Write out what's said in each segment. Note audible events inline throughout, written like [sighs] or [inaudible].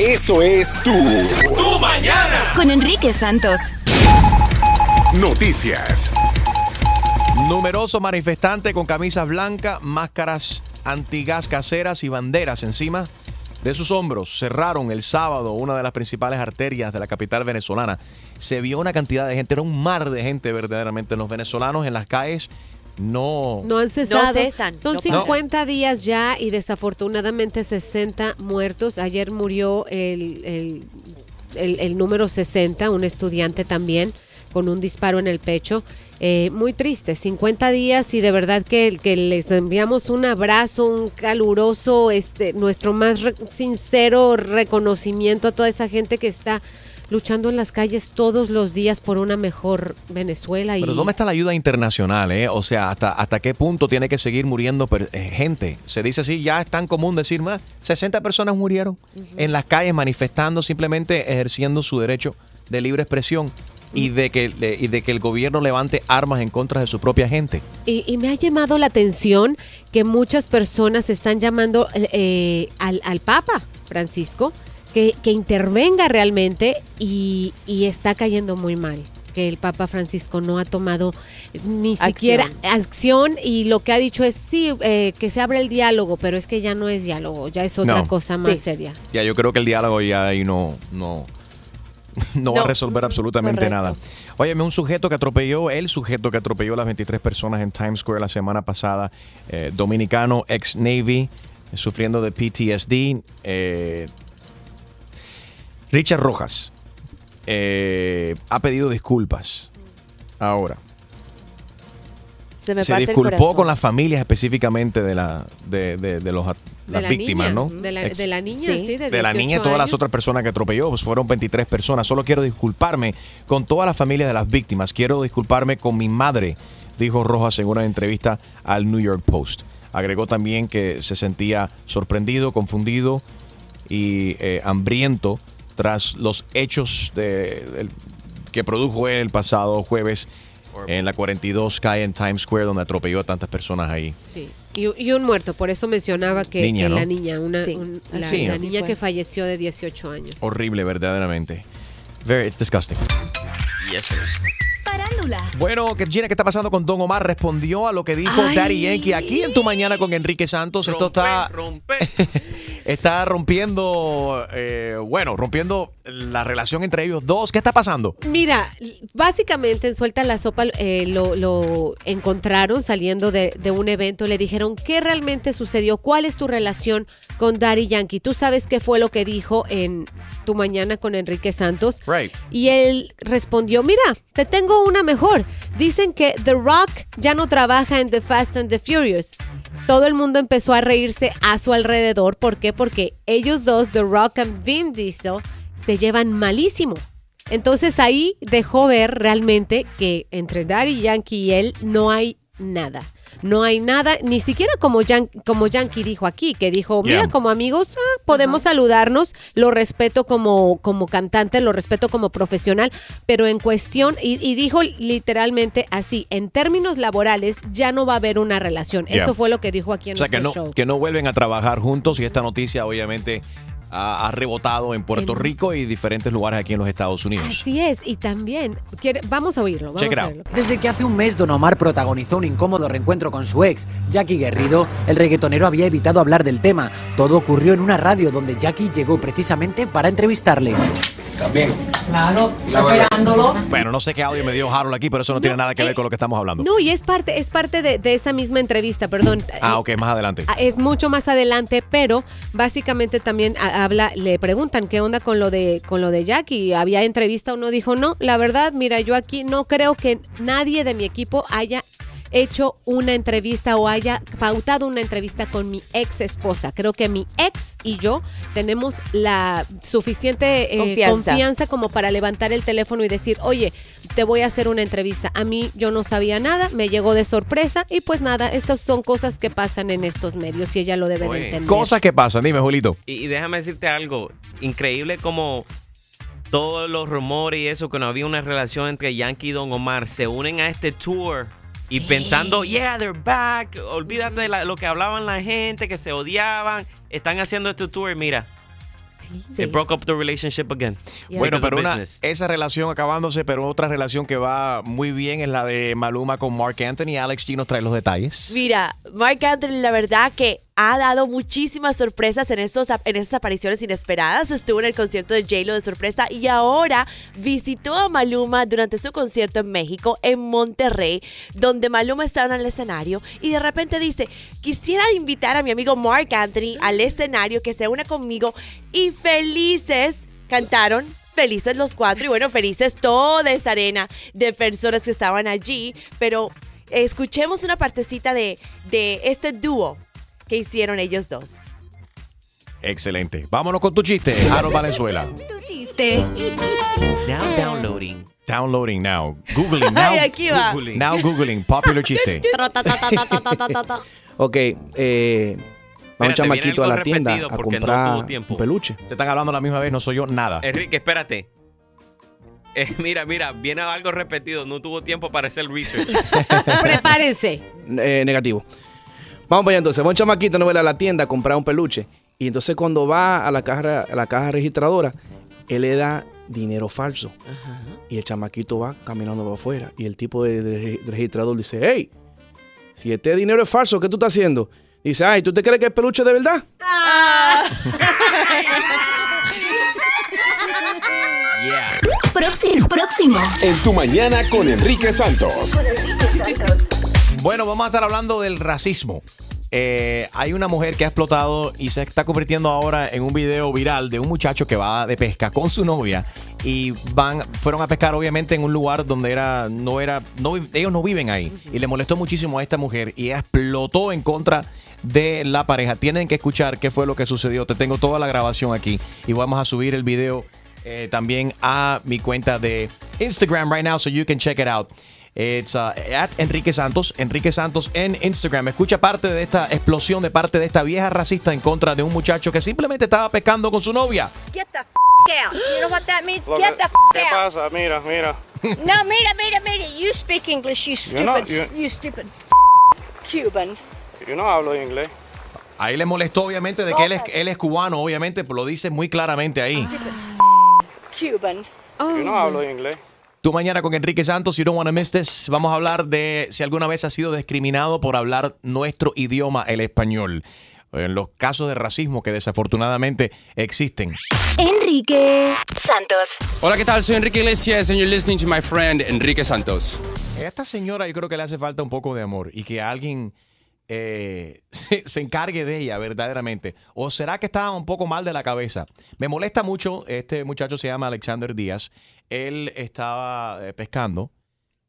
Esto es Tu, tu Mañana. Con Enrique Santos. Noticias. Numeroso manifestante con camisas blancas, máscaras antigas caseras y banderas encima de sus hombros. Cerraron el sábado una de las principales arterias de la capital venezolana. Se vio una cantidad de gente, era un mar de gente verdaderamente. Los venezolanos en las calles no... No han cesado. cesan, Son no 50 días ya y desafortunadamente 60 muertos. Ayer murió el, el- el- el número 60, un estudiante también con un disparo en el pecho. Eh, muy triste, 50 días y de verdad que, que les enviamos un abrazo, un caluroso, este, nuestro más re- sincero reconocimiento a toda esa gente que está luchando en las calles todos los días por una mejor Venezuela. Y Pero ¿dónde está la ayuda internacional? Eh? O sea, ¿hasta, ¿hasta qué punto tiene que seguir muriendo eh, gente? Se dice así, ya es tan común decir más. 60 personas murieron en las calles manifestando, simplemente ejerciendo su derecho de libre expresión y de que, de- y de que el gobierno levante armas en contra de su propia gente. Y, y me ha llamado la atención que muchas personas están llamando eh, al, al Papa Francisco que, que intervenga realmente y, y está cayendo muy mal. Que el Papa Francisco no ha tomado ni Acción. siquiera acción y lo que ha dicho es sí, eh, que se abre el diálogo, pero es que ya no es diálogo, ya es otra No. cosa más Sí. seria. Ya yo creo que el diálogo ya ahí no, no, no va a resolver absolutamente Correcto. nada. Óyeme, un sujeto que atropelló, el sujeto que atropelló a las 23 personas en Times Square la semana pasada, eh, dominicano, ex Navy, sufriendo de PTSD. eh, Richard Rojas eh, ha pedido disculpas ahora. Se me disculpó con las familias específicamente de, la, de, de- de los, las la víctimas, niña, ¿no? De la, de la niña, Sí. sí, de, de la niña y 18 todas las otras personas que atropelló. Pues fueron 23 personas. Solo quiero disculparme con todas las familias de las víctimas. Quiero disculparme con mi madre, dijo Rojas en una entrevista al New York Post. Agregó también que se sentía sorprendido, confundido y eh, hambriento tras los hechos de- el- que produjo él el pasado jueves en la 42 calle en Times Square, donde atropelló a tantas personas ahí. Sí. Y, y un muerto, por eso mencionaba que, Niña, que ¿no? la niña, una, Sí. un- la, Sí. la Así niña que falleció de 18 años. Horrible, verdaderamente. Very, it's disgusting. Parándula. Bueno, que Gina, ¿qué está pasando con Don Omar? Respondió a lo que dijo Ay. Daddy Yankee aquí en tu mañana con Enrique Santos. Esto está, [laughs] está rompiendo, eh, bueno, rompiendo la relación entre ellos dos. ¿Qué está pasando? Mira, básicamente en Suelta la Sopa eh, lo, lo encontraron saliendo de, de un evento. Le dijeron qué realmente sucedió, cuál es tu relación con Daddy Yankee. Tú sabes qué fue lo que dijo en tu mañana con Enrique Santos. Right. Y él respondió, mira, te tengo una mejor. Dicen que The Rock ya no trabaja en The Fast and the Furious. Todo el mundo empezó a reírse a su alrededor. ¿Por qué? Porque ellos dos, The Rock and Vin Diesel, se llevan malísimo. Entonces ahí dejó ver realmente que entre Daddy Yankee y él no hay nada. No hay nada, ni siquiera como, Yan- como Yankee dijo aquí, que dijo, mira, Yeah. como amigos ah, podemos saludarnos, lo respeto como, como cantante, lo respeto como profesional, pero en cuestión, y, y dijo literalmente así, en términos laborales ya no va a haber una relación. Yeah. Eso fue lo que dijo aquí en O sea, que no, show. que no vuelven a trabajar juntos y esta noticia obviamente ha, ha rebotado en Puerto En- Rico y diferentes lugares aquí en los Estados Unidos. Así es, y también, quiere- vamos a oírlo, vamos Check it a. Desde que hace un mes Don Omar protagonizó un incómodo reencuentro con su ex, Jackie Guerrido, el reggaetonero había evitado hablar del tema. Todo ocurrió en una radio donde Jackie llegó precisamente para entrevistarle. Bueno, no sé qué audio me dio Harold aquí, pero eso no, tiene nada que ver eh, con lo que estamos hablando. No, y es parte, es parte de, de esa misma entrevista, perdón. Ah, ok, más adelante. Ah, Es mucho más adelante, pero básicamente también ha- habla, le preguntan qué onda con lo de con lo de Jackie. Había entrevista, uno dijo, no, la verdad, mira, yo aquí no creo que nadie de mi equipo haya hecho una entrevista o haya pautado una entrevista con mi ex esposa. Creo que mi ex y yo tenemos la suficiente eh, Confianza. confianza como para levantar el teléfono y decir, oye, te voy a hacer una entrevista. A mí yo no sabía nada, me llegó de sorpresa y pues nada, estas son cosas que pasan en estos medios y ella lo debe de entender. Cosas que pasan, dime, Julito. Y, y déjame decirte algo, increíble como todos los rumores y eso, que no había una relación entre Yankee y Don Omar, se unen a este tour y pensando, yeah, they're back, olvídate de la- lo que hablaban la gente, que se odiaban, están haciendo este tour, mira, It broke up the relationship again. Bueno, pero una, esa relación acabándose, pero otra relación que va muy bien es la de Maluma con Mark Anthony. Alex G nos trae los detalles. Mira, Mark Anthony, la verdad que ha dado muchísimas sorpresas en, estos, en estas apariciones inesperadas. Estuvo en el concierto de J-Lo de sorpresa y ahora visitó a Maluma durante su concierto en México, en Monterrey, donde Maluma estaba en el escenario y de repente dice, quisiera invitar a mi amigo Mark Anthony al escenario que se una conmigo y felices cantaron felices los cuatro y bueno, felices toda esa arena de personas que estaban allí, pero escuchemos una partecita de, de este dúo que hicieron ellos dos. Excelente. Vámonos con tu chiste, Harold Valenzuela. Tu chiste. Now downloading. Downloading now. Googling now. [laughs] Ay, aquí va. Googling. Now Googling. Popular chiste. Ok, eh, va un chamaquito a la tienda a no comprar un peluche. Te están hablando a la misma vez, no soy yo nada. Enrique, espérate. Eh, [laughs] mira, mira, viene algo repetido. No tuvo tiempo para hacer el research. [laughs] Prepárense. Eh, negativo. Vamos para allá entonces. Va un chamaquito no a la tienda a comprar un peluche. Y entonces cuando va a la caja, a la caja registradora, él le da dinero falso. Y el chamaquito va caminando para afuera. Y el tipo de, de- de registrador dice, hey, si este dinero es falso, ¿qué tú estás haciendo? Dice, ay, ¿tú te crees que es peluche de verdad? [laughs] Yeah. Próximo. Próximo. En tu mañana con Enrique Santos. Bueno, vamos a estar hablando del racismo. Eh, hay una mujer que ha explotado y se está convirtiendo ahora en un video viral de un muchacho que va de pesca con su novia y van fueron a pescar obviamente en un lugar donde era no era no ellos no viven ahí y le molestó muchísimo a esta mujer y ella explotó en contra de la pareja. Tienen que escuchar qué fue lo que sucedió. Te tengo toda la grabación aquí y vamos a subir el video eh, también a mi cuenta de Instagram right now so you can check it out. It's uh, at Enrique Santos, Enrique Santos en Instagram. Escucha parte de esta explosión de parte de esta vieja racista en contra de un muchacho que simplemente estaba pescando con su novia. Get the f out. You know what that means? Lo Get que- the f ¿Qué out. pasa? Mira, mira. No, mira, mira, mira. You speak English, you stupid, you- stupid Cuban. Yo no hablo inglés. Ahí le molestó obviamente de que él es, él es cubano, obviamente, pues lo dice muy claramente ahí. Cuban. Yo no hablo inglés. Tú mañana con Enrique Santos, you don't wanna miss this, vamos a hablar de si alguna vez has sido discriminado por hablar nuestro idioma, el español. En los casos de racismo que desafortunadamente existen. Enrique Santos. Hola, ¿qué tal? Soy Enrique Iglesias and you're listening to my friend Enrique Santos. A esta señora yo creo que le hace falta un poco de amor y que alguien eh, [laughs] se, se encargue de ella verdaderamente. ¿O será que estaba un poco mal de la cabeza? Me molesta mucho, este muchacho se llama Alexander Díaz, él estaba eh, pescando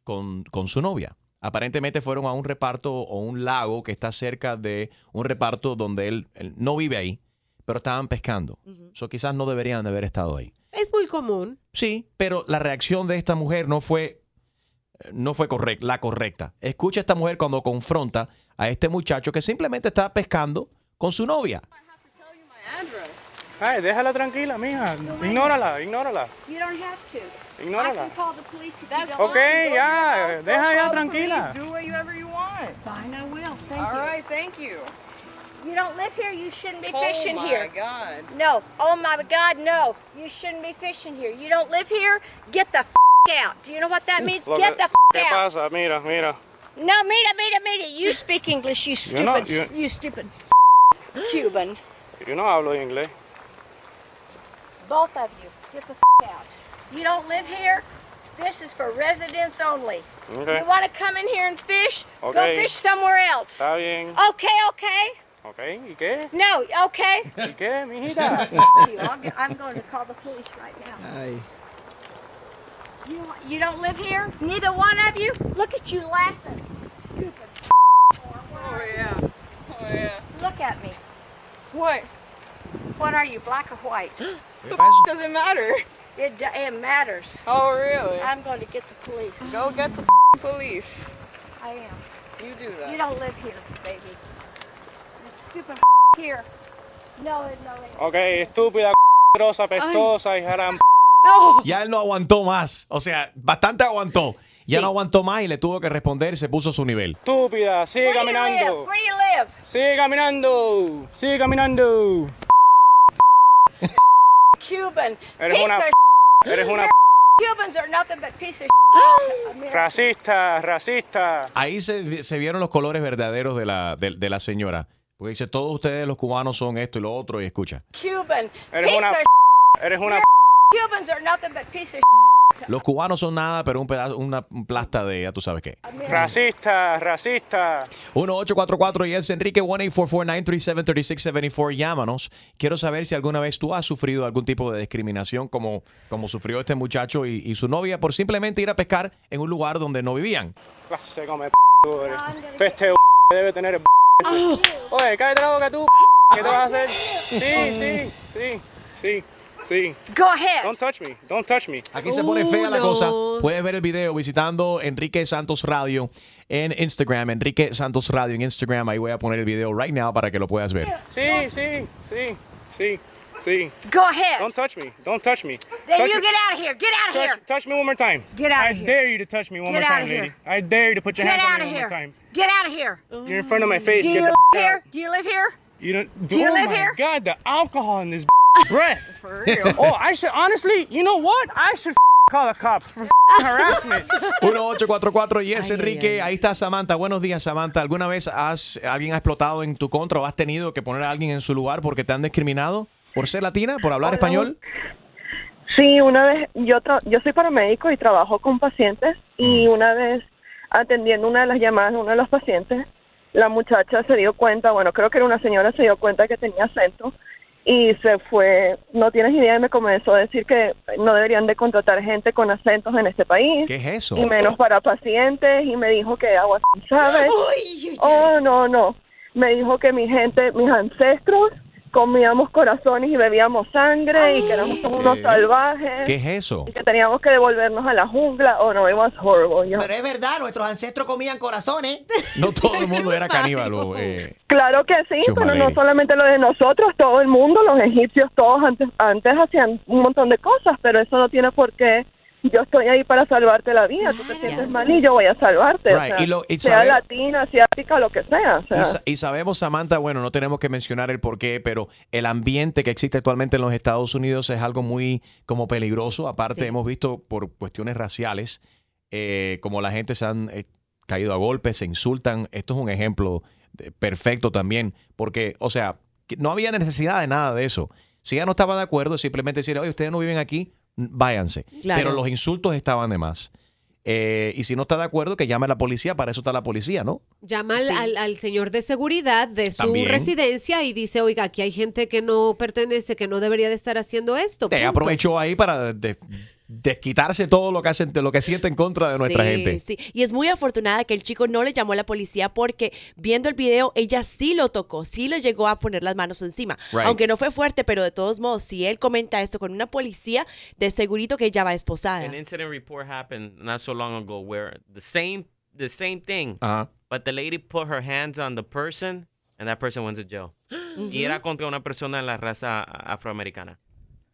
con, con su novia. Aparentemente fueron a un reparto o un lago que está cerca de un reparto donde él, él no vive ahí, pero estaban pescando. So, quizás no deberían de haber estado ahí. Es muy común. Sí, pero la reacción de esta mujer no fue, no fue correcta, la correcta. Escucha a esta mujer cuando confronta a este muchacho que simplemente está pescando con su novia. Ay, déjala tranquila, mija. Ignórala, ignórala. You don't have to. Ignórala. I can call the police if you okay, ya, go deja ya tranquila. Do whatever you want. Fine, I will. Thank All you. right, thank you. You don't live here. You shouldn't be Oh fishing my here. God. No. Oh my God, no. You shouldn't be fishing here. You don't live here. Get the f out. Do you know what that means? Lo Get que- the f ¿Qué out. pasa? Mira, mira. No, mira, mira, mira. You speak English, you stupid, no- s- yo- you stupid Cuban. Yo no hablo inglés. Both of you, get the f out. You don't live here. This is for residents only. Okay. You want to come in here and fish? Okay. Go fish somewhere else. Está bien. Okay, okay. Ok, ¿y qué? No, okay. ¿Y qué, mijita? [laughs] You, I'm, I'm going to call the police right now. Ay. You, you don't live here? Neither one of you? Look at you laughing. Stupid. Oh yeah. Oh yeah. Look at me. What? What are you, black or white? [gasps] The f- does it matter? It, it matters. Oh really? I'm going to get the police. Go get the [laughs] police. I am. You do that. You don't live here, baby. You stupid [laughs] here. No, it- no, it- Ok, estúpida, grosa, pestosa y [laughs] Ya él no aguantó más. O sea, bastante aguantó. Ya no aguantó más y le tuvo que responder, se puso a su nivel. Estúpida, sigue Where do you live? caminando. Where do you live? Sigue caminando. Sigue caminando. Cuban. Eres piece una of Eres una Cubans are nothing but piece of racista, racista. Ahí se, se vieron los colores verdaderos de la, de, de la señora. Porque dice, todos ustedes los cubanos son esto y lo otro, y escucha. Cuban. Eres piece una of Eres una Cubans are nothing but piece of Los cubanos son nada, pero un pedazo, una un plasta de, ya tú sabes qué. racista, racista. 1844 y es Enrique 1-844-937-3674. Llámanos. Quiero saber si alguna vez tú has sufrido algún tipo de discriminación como, como sufrió este muchacho y, y su novia por simplemente ir a pescar en un lugar donde no vivían. Clase come p***, eres. Este debe tener el ese. Oye, cállate la boca tú. ¿Qué te vas a hacer? Sí, sí, sí, sí, sí. Go ahead. Don't touch me. Don't touch me. Aquí se pone fea la cosa. Puedes ver el video visitando Enrique Santos Radio en Instagram. Enrique Santos Radio en Instagram. Ahí voy a poner el video right now para que lo puedas ver. Sí, sí, sí, sí, sí. Go ahead. Don't touch me. Don't touch me. Then touch you me. get out of here. Get out of touch, here. touch me one more time. Get out I of here. dare you to touch me one Get more time, here. lady. I dare you to put your Get hands out on of me one more here. time. Get out of here. You're in front of my face. Do Get you the live here? out. Do you live here? You don't. Do you oh live my here? God, the alcohol in this breath. [laughs] For real. Oh, I should honestly. You know what? I should [laughs] call the cops for [laughs] harassment. 1844 y es Enrique. Ahí está Samantha. Buenos días, Samantha. ¿Alguna vez has alguien ha explotado en tu contra o has tenido que poner a alguien en su lugar porque te han discriminado por ser latina, por hablar español? Sí, una vez, yo, tra- yo soy paramédico y trabajo con pacientes y una vez atendiendo una de las llamadas de uno de los pacientes, la muchacha se dio cuenta, bueno, creo que era una señora, se dio cuenta que tenía acento y se fue, no tienes idea, y me comenzó a decir que no deberían de contratar gente con acentos en este país. ¿Qué es eso? Y menos para pacientes y me dijo que agua, ¿sabes? Oh, no, no. Me dijo que mi gente, mis ancestros, comíamos corazones y bebíamos sangre y que éramos como unos salvajes. ¿Qué es eso? Y que teníamos que devolvernos a la jungla. Oh, no, it was horrible. Yo- Pero es verdad, nuestros ancestros comían corazones. No todo el [laughs] mundo era caníbal. o, eh, Claro que sí, Chuma pero no solamente lo de nosotros, todo el mundo, los egipcios, todos antes, antes hacían un montón de cosas, pero eso no tiene por qué. Yo estoy ahí para salvarte la vida. Tú te sientes mal y yo voy a salvarte. o sea, y lo- y sea sabe- latina, asiática, lo que sea. o sea. Y, sa- y sabemos, Samantha, bueno, no tenemos que mencionar el por qué, pero el ambiente que existe actualmente en los Estados Unidos es algo muy como peligroso. Aparte, hemos visto por cuestiones raciales, eh, como la gente se han eh, caído a golpes, se insultan. Esto es un ejemplo de- perfecto también, porque, o sea, que no había necesidad de nada de eso. Si ella no estaba de acuerdo, simplemente decir, oye, ustedes no viven aquí, váyanse. Claro. Pero los insultos estaban de más. Eh, y si no está de acuerdo, que llame a la policía, para eso está la policía, ¿no? Llama al, al- al señor de seguridad de su También. residencia y dice, oiga, aquí hay gente que no pertenece, que no debería de estar haciendo esto. Te punto". aprovechó ahí para de- desquitarse todo lo que hacen, lo que siente en contra de nuestra Sí, gente. sí. Y es muy afortunada que el chico no le llamó a la policía porque viendo el video ella sí lo tocó, sí le llegó a poner las manos encima. Right. Aunque no fue fuerte, pero de todos modos, si él comenta esto con una policía, de segurito que ella va esposada. An incident report happened not so long ago where the same the same thing, Ajá. but the lady put her hands on the person and that person went to jail. [gasps] Y era contra una persona de la raza afroamericana.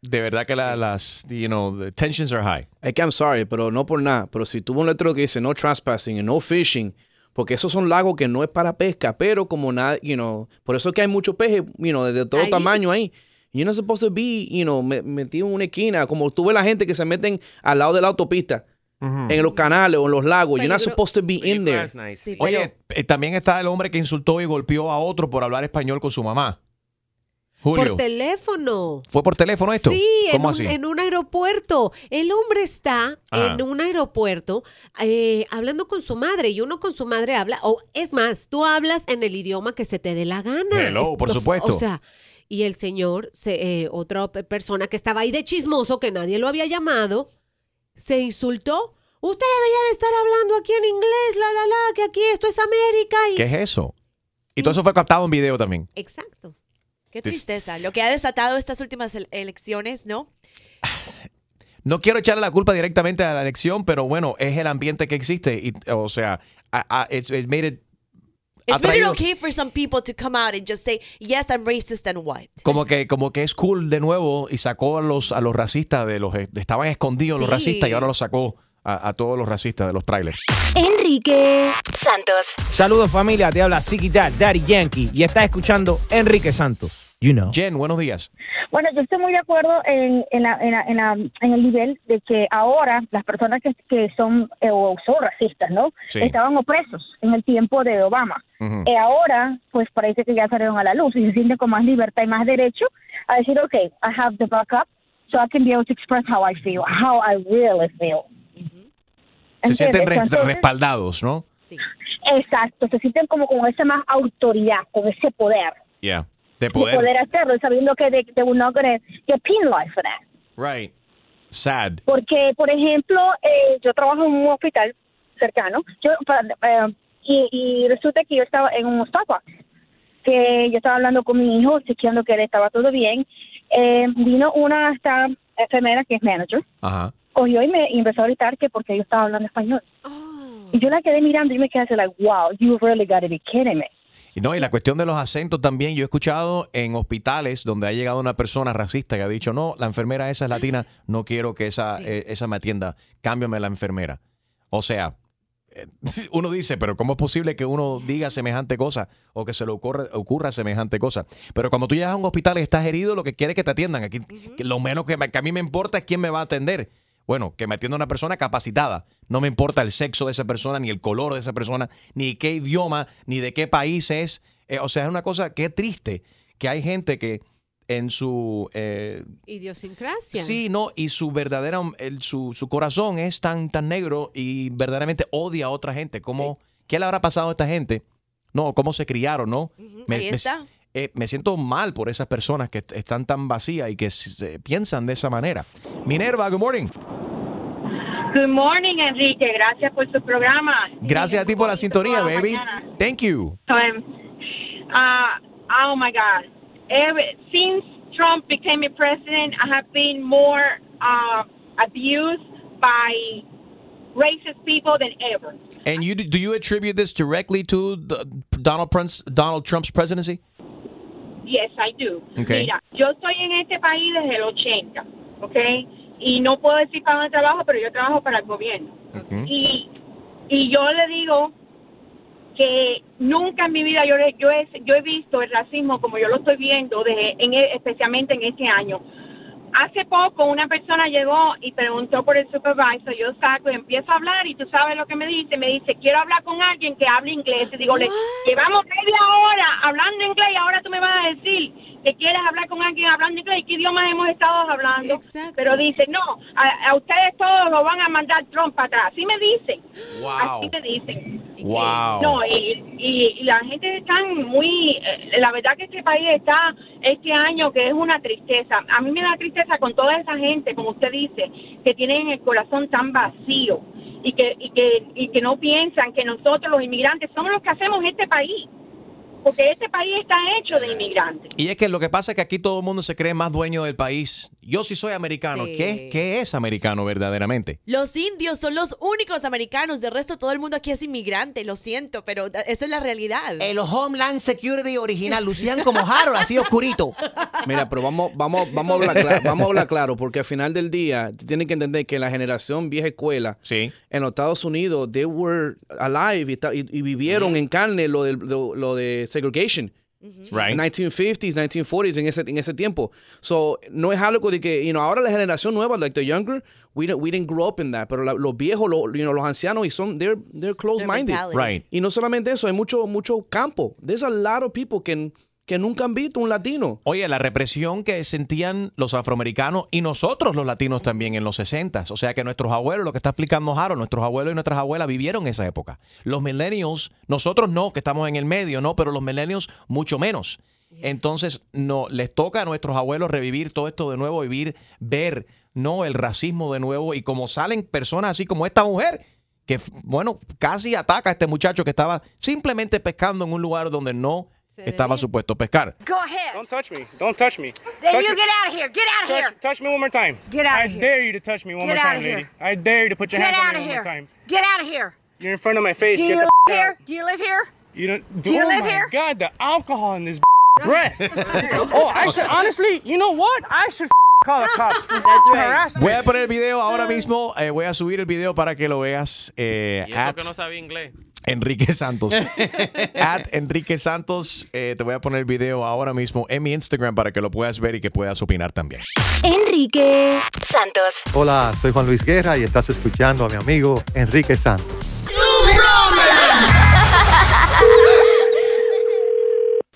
De verdad que la- las, you know, the tensions are high. Es que I'm sorry, pero no por nada. Pero si tuvo un letrero que dice no trespassing y no fishing, porque esos son lagos que no es para pesca, pero como nada, you know, por eso es que hay muchos peces, you know, de todo Ahí. tamaño ahí. You're not supposed to be, you know, me- metido en una esquina, como tú ves la gente que se meten al lado de la autopista, en los canales o en los lagos. You're not supposed to be in there. Oye, eh, también está el hombre que insultó y golpeó a otro por hablar español con su mamá. Julio. Por teléfono. ¿Fue por teléfono esto? Sí, en ¿Cómo un, así? en un aeropuerto. El hombre está Ajá. en un aeropuerto eh, hablando con su madre y uno con su madre habla, o es más, tú hablas en el idioma que se te dé la gana. Hello, por Esto- supuesto. O sea, y el señor, se- eh, otra pe- persona que estaba ahí de chismoso, que nadie lo había llamado, se insultó. Usted debería de estar hablando aquí en inglés, la, la, la, que aquí esto es América. Y... ¿Qué es eso? Y todo eso fue captado en video también. Exacto. Qué tristeza. Lo que ha desatado estas últimas ele- elecciones, ¿no? [sighs] No quiero echarle la culpa directamente a la elección, pero bueno, es el ambiente que existe. Y, o sea, a- a- it's, it's made it It's ha really traído- okay for some people to come out and just say, yes, I'm racist and white. como que como que es cool de nuevo y sacó a los a los racistas de los estaban escondidos los racistas y ahora los sacó a, a todos los racistas de los trailers. Enrique Santos. Saludos familia, te habla Ziggy Dad, Daddy Yankee y estás escuchando Enrique Santos. You know. Jen, buenos días. Bueno, yo estoy muy de acuerdo en, en, la- en, la- en, la- en el nivel de que ahora las personas que, que son eh, o son racistas, ¿no? Sí. Estaban opresos en el tiempo de Obama. Ujú. Eh, ahora, pues parece que ya salieron a la luz y se sienten con más libertad y más derecho a decir, ok, I have the backup, so I can be able to express how I feel, how I really feel. Se sienten res- Entonces, respaldados, ¿no? Exacto, se sienten como con esa más autoridad, con ese poder. Yeah. De De poder poder. hacerlo, sabiendo que they, they will not gonna get penalized for that. Right. Sad. Porque, por ejemplo, eh, yo trabajo en un hospital cercano yo, eh, y, y resulta que yo estaba en un Starbucks, que yo estaba hablando con mi hijo, chequeando que él estaba todo bien. Eh, vino una esta enfermera que es manager, Ajá. cogió y me y empezó a gritar que porque yo estaba hablando español. Y yo la quedé mirando y me quedé así, like, wow, you really gotta be kidding me. Y no, y la cuestión de los acentos también, yo he escuchado en hospitales donde ha llegado una persona racista que ha dicho, no, la enfermera esa es latina, no quiero que esa, eh, esa me atienda, cámbiame la enfermera. O sea, eh, [laughs] uno dice, pero ¿cómo es posible que uno diga semejante cosa o que se le ocurra, ocurra semejante cosa? Pero cuando tú llegas a un hospital y estás herido, lo que quiere es que te atiendan. Aquí, lo menos que, que a mí me importa es quién me va a atender. Bueno, que me atienda una persona capacitada. No me importa el sexo de esa persona, ni el color de esa persona, ni qué idioma, ni de qué país es. Eh, o sea, es una cosa que triste que hay gente que en su... eh, Idiosincrasia. Sí, no, y su verdadera, el- su, su corazón es tan, tan negro y verdaderamente odia a otra gente. ¿Cómo, ¿Qué le habrá pasado a esta gente? No, cómo se criaron, ¿no? ahí está. eh, me siento mal por esas personas que est- están tan vacías y que se- piensan de esa manera. Minerva, good morning. Good morning, Enrique. Gracias por su programa. Gracias a ti por la sintonía, baby. mañana. Thank you. Um, uh, oh my God. Every, since Trump became a president, I have been more uh, abused by racist people than ever. And you do you attribute this directly to the Donald Trump's Donald Trump's presidency? Yes, I do. Okay. Mira, yo estoy en este país desde el 80, ¿ok? Y no puedo decir para dónde trabajo, pero yo trabajo para el gobierno. Y, y yo le digo que nunca en mi vida yo, yo, he, yo he visto el racismo como yo lo estoy viendo, desde, en, e- especialmente en este año. Hace poco una persona llegó y preguntó por el supervisor, yo saco y empiezo a hablar y tú sabes lo que me dice, me dice, quiero hablar con alguien que hable inglés. Y digo, le, llevamos media hora hablando inglés y ahora tú me vas a decir que quieres hablar con alguien hablando inglés y qué idiomas hemos estado hablando. Pero dice, no, a, a ustedes todos lo van a mandar Trump para atrás. Así me dicen. Wow. Así me dicen. Wow. No, y, y- y la gente está muy... eh, La verdad que este país está este año que es una tristeza. A mí me da tristeza con toda esa gente, como usted dice, que tienen el corazón tan vacío y que, y que, y que no piensan que nosotros los inmigrantes somos los que hacemos este país. Porque este país está hecho de inmigrantes. Y es que lo que pasa es que aquí todo el mundo se cree más dueño del país. Yo sí soy americano. Sí. ¿Qué, es- ¿Qué es americano verdaderamente? Los indios son los únicos americanos, de resto todo el mundo aquí es inmigrante, lo siento, pero esa es la realidad. El Homeland Security original, lucían como Harold, así oscurito. Mira, pero vamos, vamos, vamos, a hablar claro, vamos a hablar claro, porque al final del día tienen que entender que la generación vieja escuela en los Estados Unidos, they were alive y, ta- y- y vivieron en carne lo de, lo, lo de segregation. Right. 1950s, 1940s, en ese, en ese tiempo. So, no es algo de que, you know, ahora la generación nueva, like the younger, we, don't, we didn't grow up in that. Pero la- los viejos, lo- you know, los ancianos, y son, they're, they're close-minded. Right. Y no solamente eso, hay mucho, mucho campo. There's a lot of people que, que nunca han visto un latino. Oye, la represión que sentían los afroamericanos y nosotros los latinos también en los 60 O sea que nuestros abuelos, lo que está explicando Harold, nuestros abuelos y nuestras abuelas vivieron esa época. Los millennials, nosotros no, que estamos en el medio, no, pero los millennials mucho menos. Entonces, no, les toca a nuestros abuelos revivir todo esto de nuevo, vivir, ver, no, el racismo de nuevo y como salen personas así como esta mujer que, bueno, casi ataca a este muchacho que estaba simplemente pescando en un lugar donde no estaba supuesto pescar. Go ahead. Don't touch me. Don't touch me. Then touch you me. get out of here. Get out of touch, here. Touch me one more time. Get out I of here. dare you to touch me one Get more time, lady. here. I dare you to put your Get hands out on me one here. more time. Get out of here. You're in front of my face. Do Get you live f- here? out. Do you live here? You don't. Do you oh live my here? God, the alcohol in this [laughs] breath. [laughs] oh, I should honestly. You know what? I should [laughs] call the cops. For harassment. Voy a poner el video ahora mismo. eh, voy a subir el video para que lo veas. eh, Y eso at- que no sabía inglés. Enrique Santos. [laughs] At Enrique Santos. Eh, te voy a poner el video ahora mismo en mi Instagram para que lo puedas ver y que puedas opinar también. Enrique Santos. Hola, soy Juan Luis Guerra y estás escuchando a mi amigo Enrique Santos.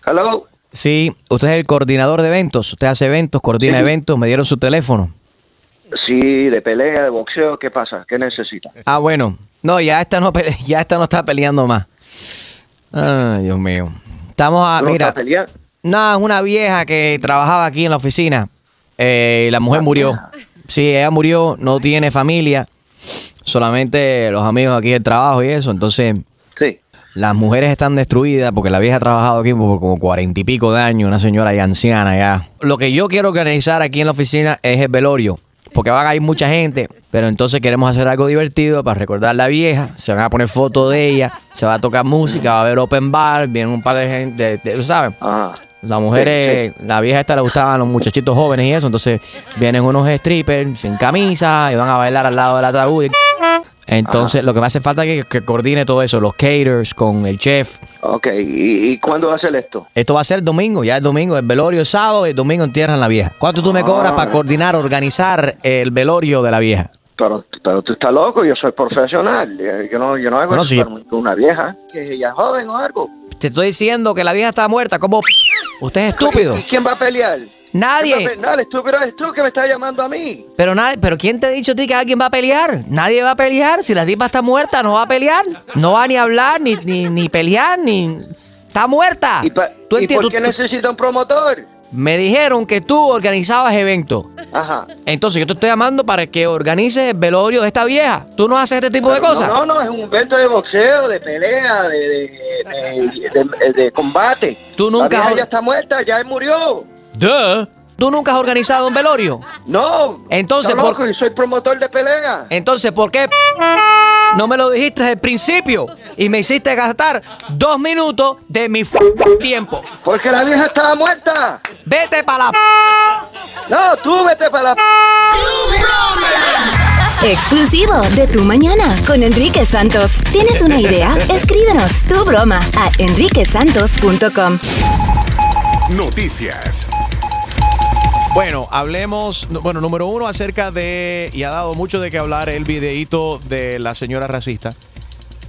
Hello. Sí, usted es el coordinador de eventos. Usted hace eventos, coordina Sí. eventos. Me dieron su teléfono. Sí, de pelea, de boxeo, ¿qué pasa? ¿Qué necesita? Ah, bueno. No, ya esta no, pele- [laughs] ya esta no está peleando más. Ay, Dios mío. Estamos a, ¿Tú no mira. No, es una vieja que trabajaba aquí en la oficina. Eh, la mujer murió. Sí, ella murió, no tiene familia. Solamente los amigos aquí del trabajo y eso. Entonces, Sí. las mujeres están destruidas porque la vieja ha trabajado aquí por como cuarenta y pico de años, una señora ya anciana ya. Lo que yo quiero organizar aquí en la oficina es el velorio. Porque van a ir mucha gente, pero entonces queremos hacer algo divertido para recordar a la vieja. Se van a poner fotos de ella, se va a tocar música, va a haber open bar, vienen un par de gente, de- de- ¿sabes? Las mujeres, la vieja esta le gustaban los muchachitos jóvenes y eso, entonces vienen unos strippers sin camisa y van a bailar al lado del ataúd. Entonces, lo que me hace falta es que, que coordine todo eso, los caters con el chef. Ok, ¿y, y cuándo va a ser esto? Esto va a ser domingo, ya el domingo, el velorio es sábado y el domingo entierran la vieja. ¿Cuánto tú me cobras Ah. para coordinar, organizar el velorio de la vieja? Pero, pero tú estás loco, yo soy profesional. Eh, Yo no, yo no hago Bueno, sí. con una vieja que ella es joven o algo. Te estoy diciendo que la vieja está muerta. ¿Cómo? Usted es estúpido. ¿Y quién va a pelear? Nadie. ¿Quién va a pelear? estúpido eres tú que me estás llamando a mí. Pero nadie, pero ¿quién te ha dicho a ti que alguien va a pelear? Nadie va a pelear. Si la tipa está muerta, no va a pelear. No va ni a hablar, ni, ni, ni pelear, ni. Está muerta. ¿Y, pa- ¿Tú ¿y entiendes? por qué necesita un promotor? Me dijeron que tú organizabas eventos. Ajá. Entonces yo te estoy llamando para que organices el velorio de esta vieja. ¿Tú no haces este tipo de cosas? No, no, es un evento de boxeo, de pelea, de, de, de- de- de combate. Tú nunca La vieja ya está muerta, ya él murió. Duh. ¿Tú nunca has organizado un velorio? No. Entonces, Está ¿por, loco y soy promotor de pelea. entonces, ¿por qué no me lo dijiste desde el principio? Y me hiciste gastar dos minutos de mi f- tiempo. Porque la vieja estaba muerta. Vete para la... No, tú vete para la... Exclusivo de Tu Mañana con Enrique Santos. ¿Tienes una idea? Escríbenos tu broma a enriquesantos.com. Noticias. Bueno, hablemos, no- bueno, número uno acerca de, y ha dado mucho de qué hablar, el videíto de la señora racista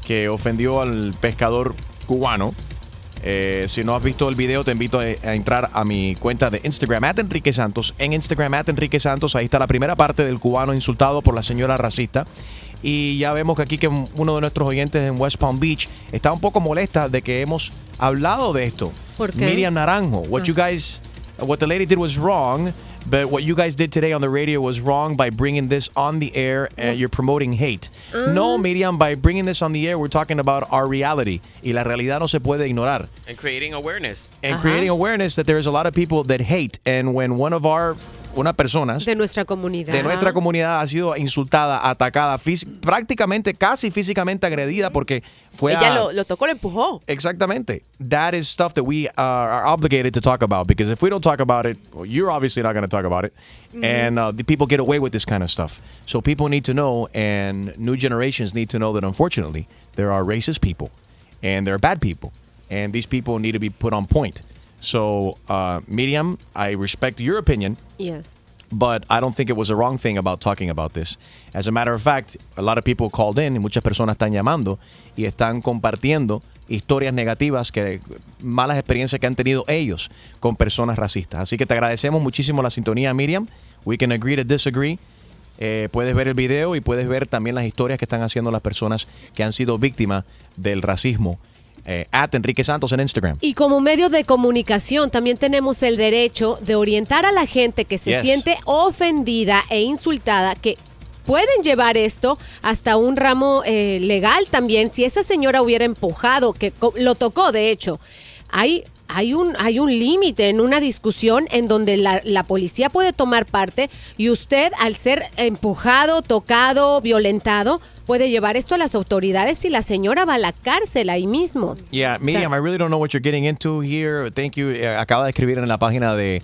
que ofendió al pescador cubano. Eh, si no has visto el video, te invito a, a entrar a mi cuenta de Instagram, at Enrique Santos. En Instagram, at Enrique Santos, ahí está la primera parte del cubano insultado por la señora racista. Y ya vemos que aquí que uno de nuestros oyentes en West Palm Beach está un poco molesta de que hemos hablado de esto. ¿Por qué? Miriam Naranjo, what you guys, what the lady did was wrong, but what you guys did today on the radio was wrong by bringing this on the air and you're promoting hate. No, Miriam, by bringing this on the air, we're talking about our reality. Y la realidad no se puede ignorar. And creating awareness. And creating awareness that there's a lot of people that hate. And when one of our, una personas De nuestra comunidad. de nuestra comunidad ha sido insultada, atacada, prácticamente, casi físicamente agredida porque fue Ella a... lo, lo tocó, lo empujó. Exactamente. That is stuff that we uh, are obligated to talk about because if we don't talk about it, well, you're obviously not going to talk about it. And uh, the people get away with this kind of stuff. So people need to know, and new generations need to know that unfortunately, there are racist people and there are bad people. And these people need to be put on point. So, uh, Miriam, I respect your opinion Yes. but I don't think it was a wrong thing about talking about this. As a matter of fact, a lot of people called in y muchas personas están llamando y están compartiendo historias negativas que malas experiencias que han tenido ellos con personas racistas. Así que te agradecemos muchísimo la sintonía, Miriam. We can agree to disagree. Eh, puedes ver el video y puedes ver también las historias que están haciendo las personas que han sido víctimas del racismo. Eh, at Enrique Santos en Instagram. Y como medio de comunicación también tenemos el derecho de orientar a la gente que se Yes. siente ofendida e insultada que pueden llevar esto hasta un ramo eh, legal también. Si esa señora hubiera empujado, que lo tocó de hecho, hay... Hay un, hay un límite en una discusión en donde la, la policía puede tomar parte y usted al ser empujado, tocado, violentado, puede llevar esto a las autoridades y la señora va a la cárcel ahí mismo. Yeah, Miriam, I really don't know what you're getting into here. Thank you. Eh, acaba de escribir en la página de,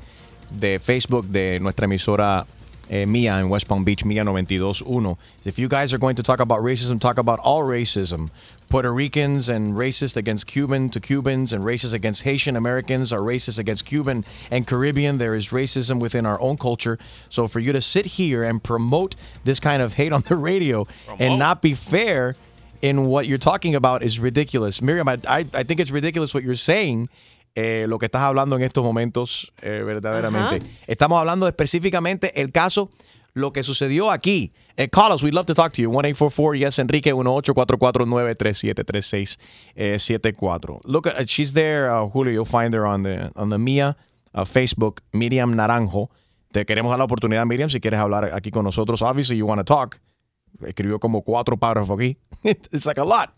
de Facebook de nuestra emisora eh, Mía en West Palm Beach, Mía 92.1. If you guys are going to talk about racism, talk about all racism. Puerto Ricans and racist against Cuban to Cubans and racist against Haitian Americans are racist against Cuban and Caribbean. There is racism within our own culture. So for you to sit here and promote this kind of hate on the radio and not be fair in what you're talking about is ridiculous. Miriam, I, I, I think it's ridiculous what you're saying. eh, lo que estás hablando en estos momentos, eh, verdaderamente. Estamos hablando específicamente el caso, lo que sucedió aquí. Eh, call us, we'd love to talk to you. 1-844, yes, Enrique, 1-844-937-3674. Look, uh, she's there, uh, Julio, you'll find her on the, on the Mia uh, Facebook, Miriam Naranjo. Te queremos dar la oportunidad, Miriam, si quieres hablar aquí con nosotros. Obviously, you want to talk. Escribió como cuatro párrafos aquí. [laughs] It's like a lot.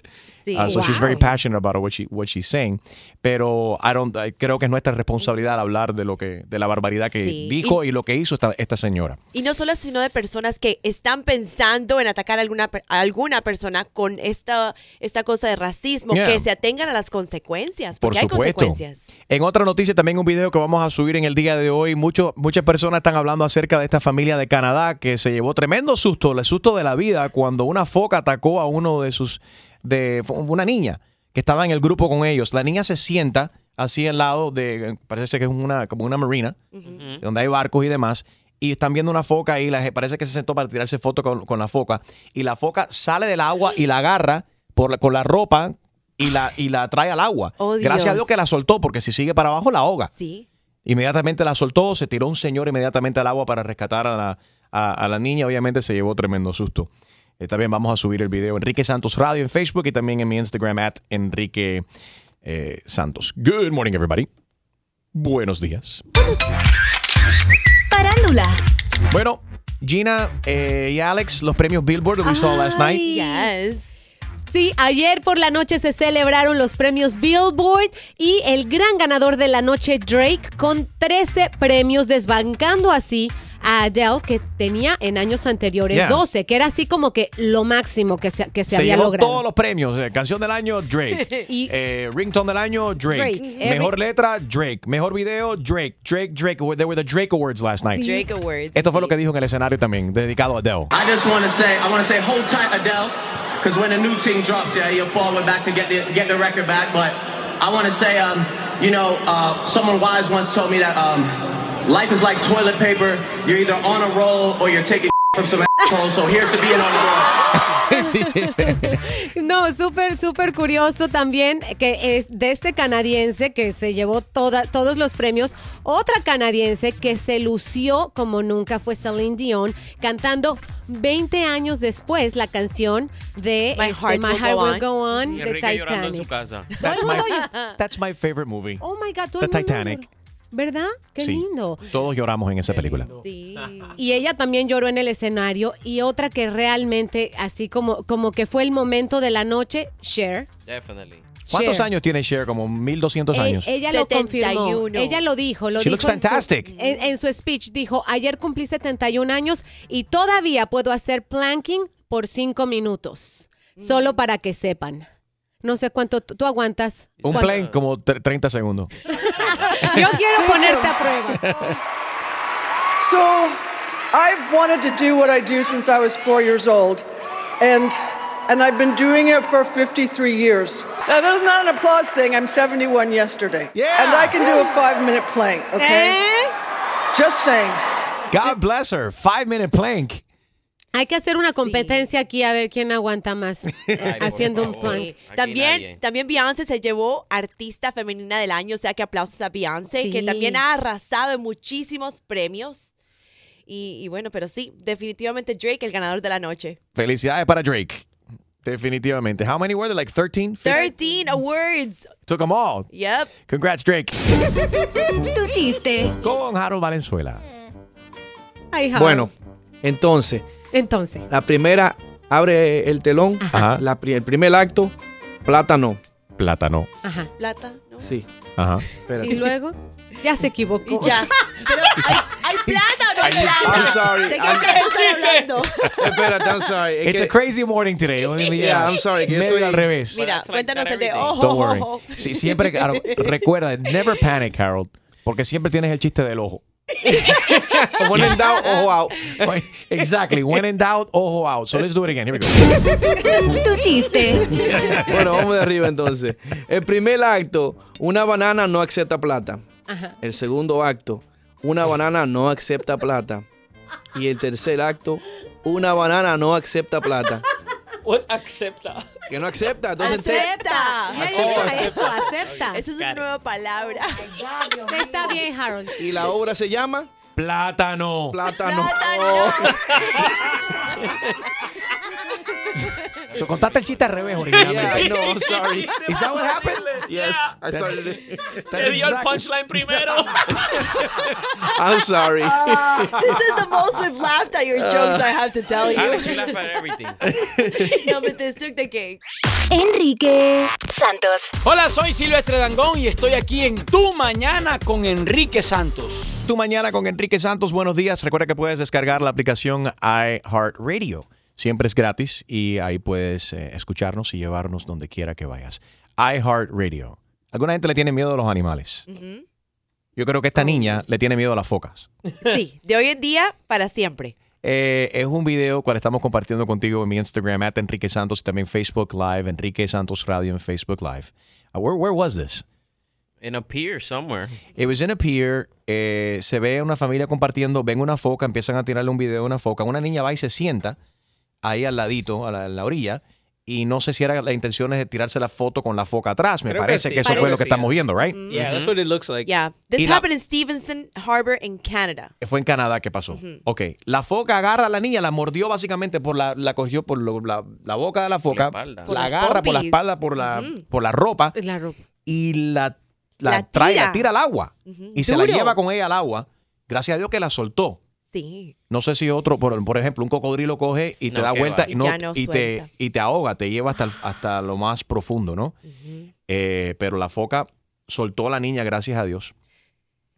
Sí. Uh, so she's very Wow. passionate about what she what she's saying, pero I don't I creo que es nuestra responsabilidad hablar de lo que de la barbaridad que Sí. dijo Y- y, lo que hizo esta, esta señora. Y no solo sino de personas que están pensando en atacar a alguna, a alguna persona con esta, esta cosa de racismo, Yeah. que se atengan a las consecuencias. Por hay supuesto. consecuencias. En otra noticia, también un video que vamos a subir en el día de hoy. Mucho, muchas personas están hablando acerca de esta familia de Canadá que se llevó tremendo susto, el susto de la vida, cuando una foca atacó a uno de sus, de una niña que estaba en el grupo con ellos. La niña se sienta así al lado de, parece que es una, como una marina, donde hay barcos y demás. Y están viendo una foca y la, parece que se sentó para tirarse foto con, con la foca. Y la foca sale del agua y la agarra por la- con la ropa y la, y la trae al agua. Oh, Gracias a Dios. Dios que la soltó, porque si sigue para abajo la ahoga. Sí. Inmediatamente la soltó, se tiró un señor inmediatamente al agua para rescatar a la, a, a la niña. Obviamente se llevó tremendo susto. Eh, también vamos a subir el video Enrique Santos Radio en Facebook y también en mi Instagram at Enrique eh, Santos. Good morning, everybody. Buenos días. Parándula. Bueno, Gina eh, y Alex, los premios Billboard that we saw last night. Yes. Sí, ayer por la noche se celebraron los premios Billboard y el gran ganador de la noche, Drake, con 13 premios, desbancando así a Adele, que tenía en años anteriores Yeah. 12, que era así como que lo máximo que se, que se, Se había llevó logrado. todos los premios. eh, canción del año, Drake. [laughs] Y- Eh, ringtone del año, Drake. Drake. Mejor Every- letra, Drake. Mejor video, Drake. Drake, Drake. There were the Drake Awards last night. Drake Awards. Esto fue lo que dijo en el escenario también, dedicado a Adele. I just want to say, I want to say, hold tight, Adele, because when the new thing drops, yeah, you'll forward back to get the get the record back. But I want to say, um, you know, uh, someone wise once told me that um, life is like toilet paper. You're either on a roll or you're taking [laughs] from some asshole. So here's to being on a roll. [laughs] No, súper, súper curioso también que es de este canadiense que se llevó toda, todos los premios. Otra canadiense que se lució como nunca fue Celine Dion cantando 20 años después la canción de My este, Heart My Will Heart Go Will On. Go On Y de en su Titanic. casa. [laughs] That's my, that's my favorite movie. Oh my God, The Titanic. ¿Verdad? Qué Sí. lindo. Todos lloramos en esa película. [laughs] Y ella también lloró en el escenario. Y otra que realmente, así como, como que fue el momento de la noche, Cher. Definitely. ¿Cuántos Cher. años tiene Cher? Como 1200 Eh, años. ella lo confirmó. 71. Ella lo dijo. Lo She dijo looks en su- fantastic. En, en su speech dijo, ayer cumplí 71 años y todavía puedo hacer planking por 5 minutos. Solo para que sepan. No sé cuánto tú aguantas. Un ¿Cuánto? plane como tre- 30 segundos. [laughs] Yo quiero ponerte a prueba. So, I've wanted to do what I do since I was four years old, and and I've been doing it for 53 years. That is not an applause thing. I'm 71 yesterday, Yeah. and I can do a five-minute plank. Okay, eh? just saying. God bless her. Five minute plank. Hay que hacer una competencia aquí a ver quién aguanta más [laughs] [laughs] haciendo un plank. Sí. También, también Beyoncé se llevó artista femenina del año, o sea que aplausos a Beyoncé, Sí. que también ha arrasado en muchísimos premios. Y, y bueno, pero sí, definitivamente Drake, el ganador de la noche. Felicidades para Drake. Definitivamente. How many were there? Like 13? 13 awards. Took them all. Yep. Congrats, Drake. [laughs] Tu chiste. Con Harold Valenzuela. Ay, Harold. Bueno, entonces, Entonces. la primera abre el telón, Ajá. la el primer acto, plátano. Plátano. Ajá. Plata, ¿no? Sí, Ajá. espérate. Y luego, ya se equivocó. Ya. [laughs] Pero, ¿hay, hay plata o no hay plata? I'm sorry. ¿De qué I'm- estamos hablando? [laughs] Espérate, I'm sorry. Es It's que- a crazy morning today. Yeah, I'm sorry, que medio estoy- al revés. Mira, cuéntanos el de ojo. Don't worry. Sí, siempre, recuerda, never panic, Harold. Porque siempre tienes el chiste del ojo. [laughs] when in doubt, ojo out. Exactly. When in doubt, ojo out. So let's do it again. Here we go. [laughs] Tu chiste. Bueno, vamos de arriba entonces. El primer acto, una banana no acepta plata. Ajá. El segundo acto, una banana no acepta plata. Y el tercer acto, una banana no acepta plata. What's acepta? Que no acepta. Entonces te- Acepta. Acepta. Eso, acepta. Esa es una nueva palabra. [laughs] Está bien, Harold. Y la obra se llama Plátano. Plátano. [laughs] So, contaste el chiste al revés [laughs] originalmente. Yeah, I know, I'm [laughs] sorry. Is that what happened? Yes, I started it. [laughs] That's Te dio el punchline primero. I'm sorry. This is the most we've laughed at your jokes, I have to tell you you. laugh at everything. no, but this took the cake. Enrique Santos. Hola, soy Silvestre Dangón y estoy aquí en Tu Mañana con Enrique Santos. Tu mañana con Enrique Santos. Buenos días. Recuerda que puedes descargar la aplicación iHeartRadio. Siempre es gratis y ahí puedes eh, escucharnos y llevarnos donde quiera que vayas. iHeartRadio. ¿Alguna gente le tiene miedo a los animales? Yo creo que esta niña le tiene miedo a las focas. Sí, de hoy en día para siempre. Eh, es un video cual estamos compartiendo contigo en mi Instagram, at Enrique Santos, y también Facebook Live, Enrique Santos Radio en Facebook Live. Uh, where, where was this? In a pier somewhere. It was in a pier. eh, se ve una familia compartiendo, ven una foca, empiezan a tirarle un video a una foca. Una niña va y se sienta ahí al ladito, a la, a la orilla. Y no sé si era la intención de tirarse la foto con la foca atrás. Me Creo que parece sí. que, eso fue lo que sí. estamos viendo, right? Yeah, that's what it looks like. Yeah, this Y la- happened in Stevenson Harbor in Canada. Fue en Canadá que pasó. Ok. La foca agarra a la niña, la mordió básicamente por la, la cogió por lo- la, la boca de la foca, espalda. Por la agarra por la espalda, por la, Ujú. por la ropa La ropa. y la, la, La trae, tira. la tira al agua. Y se la Duro. lleva con ella al agua. Gracias a Dios que la soltó. Sí. No sé si otro, por, por ejemplo, un cocodrilo coge y te No, da vuelta y, no- y te, y te ahoga, te lleva hasta, el- hasta lo más profundo, ¿no? Eh, pero la foca soltó a la niña, gracias a Dios.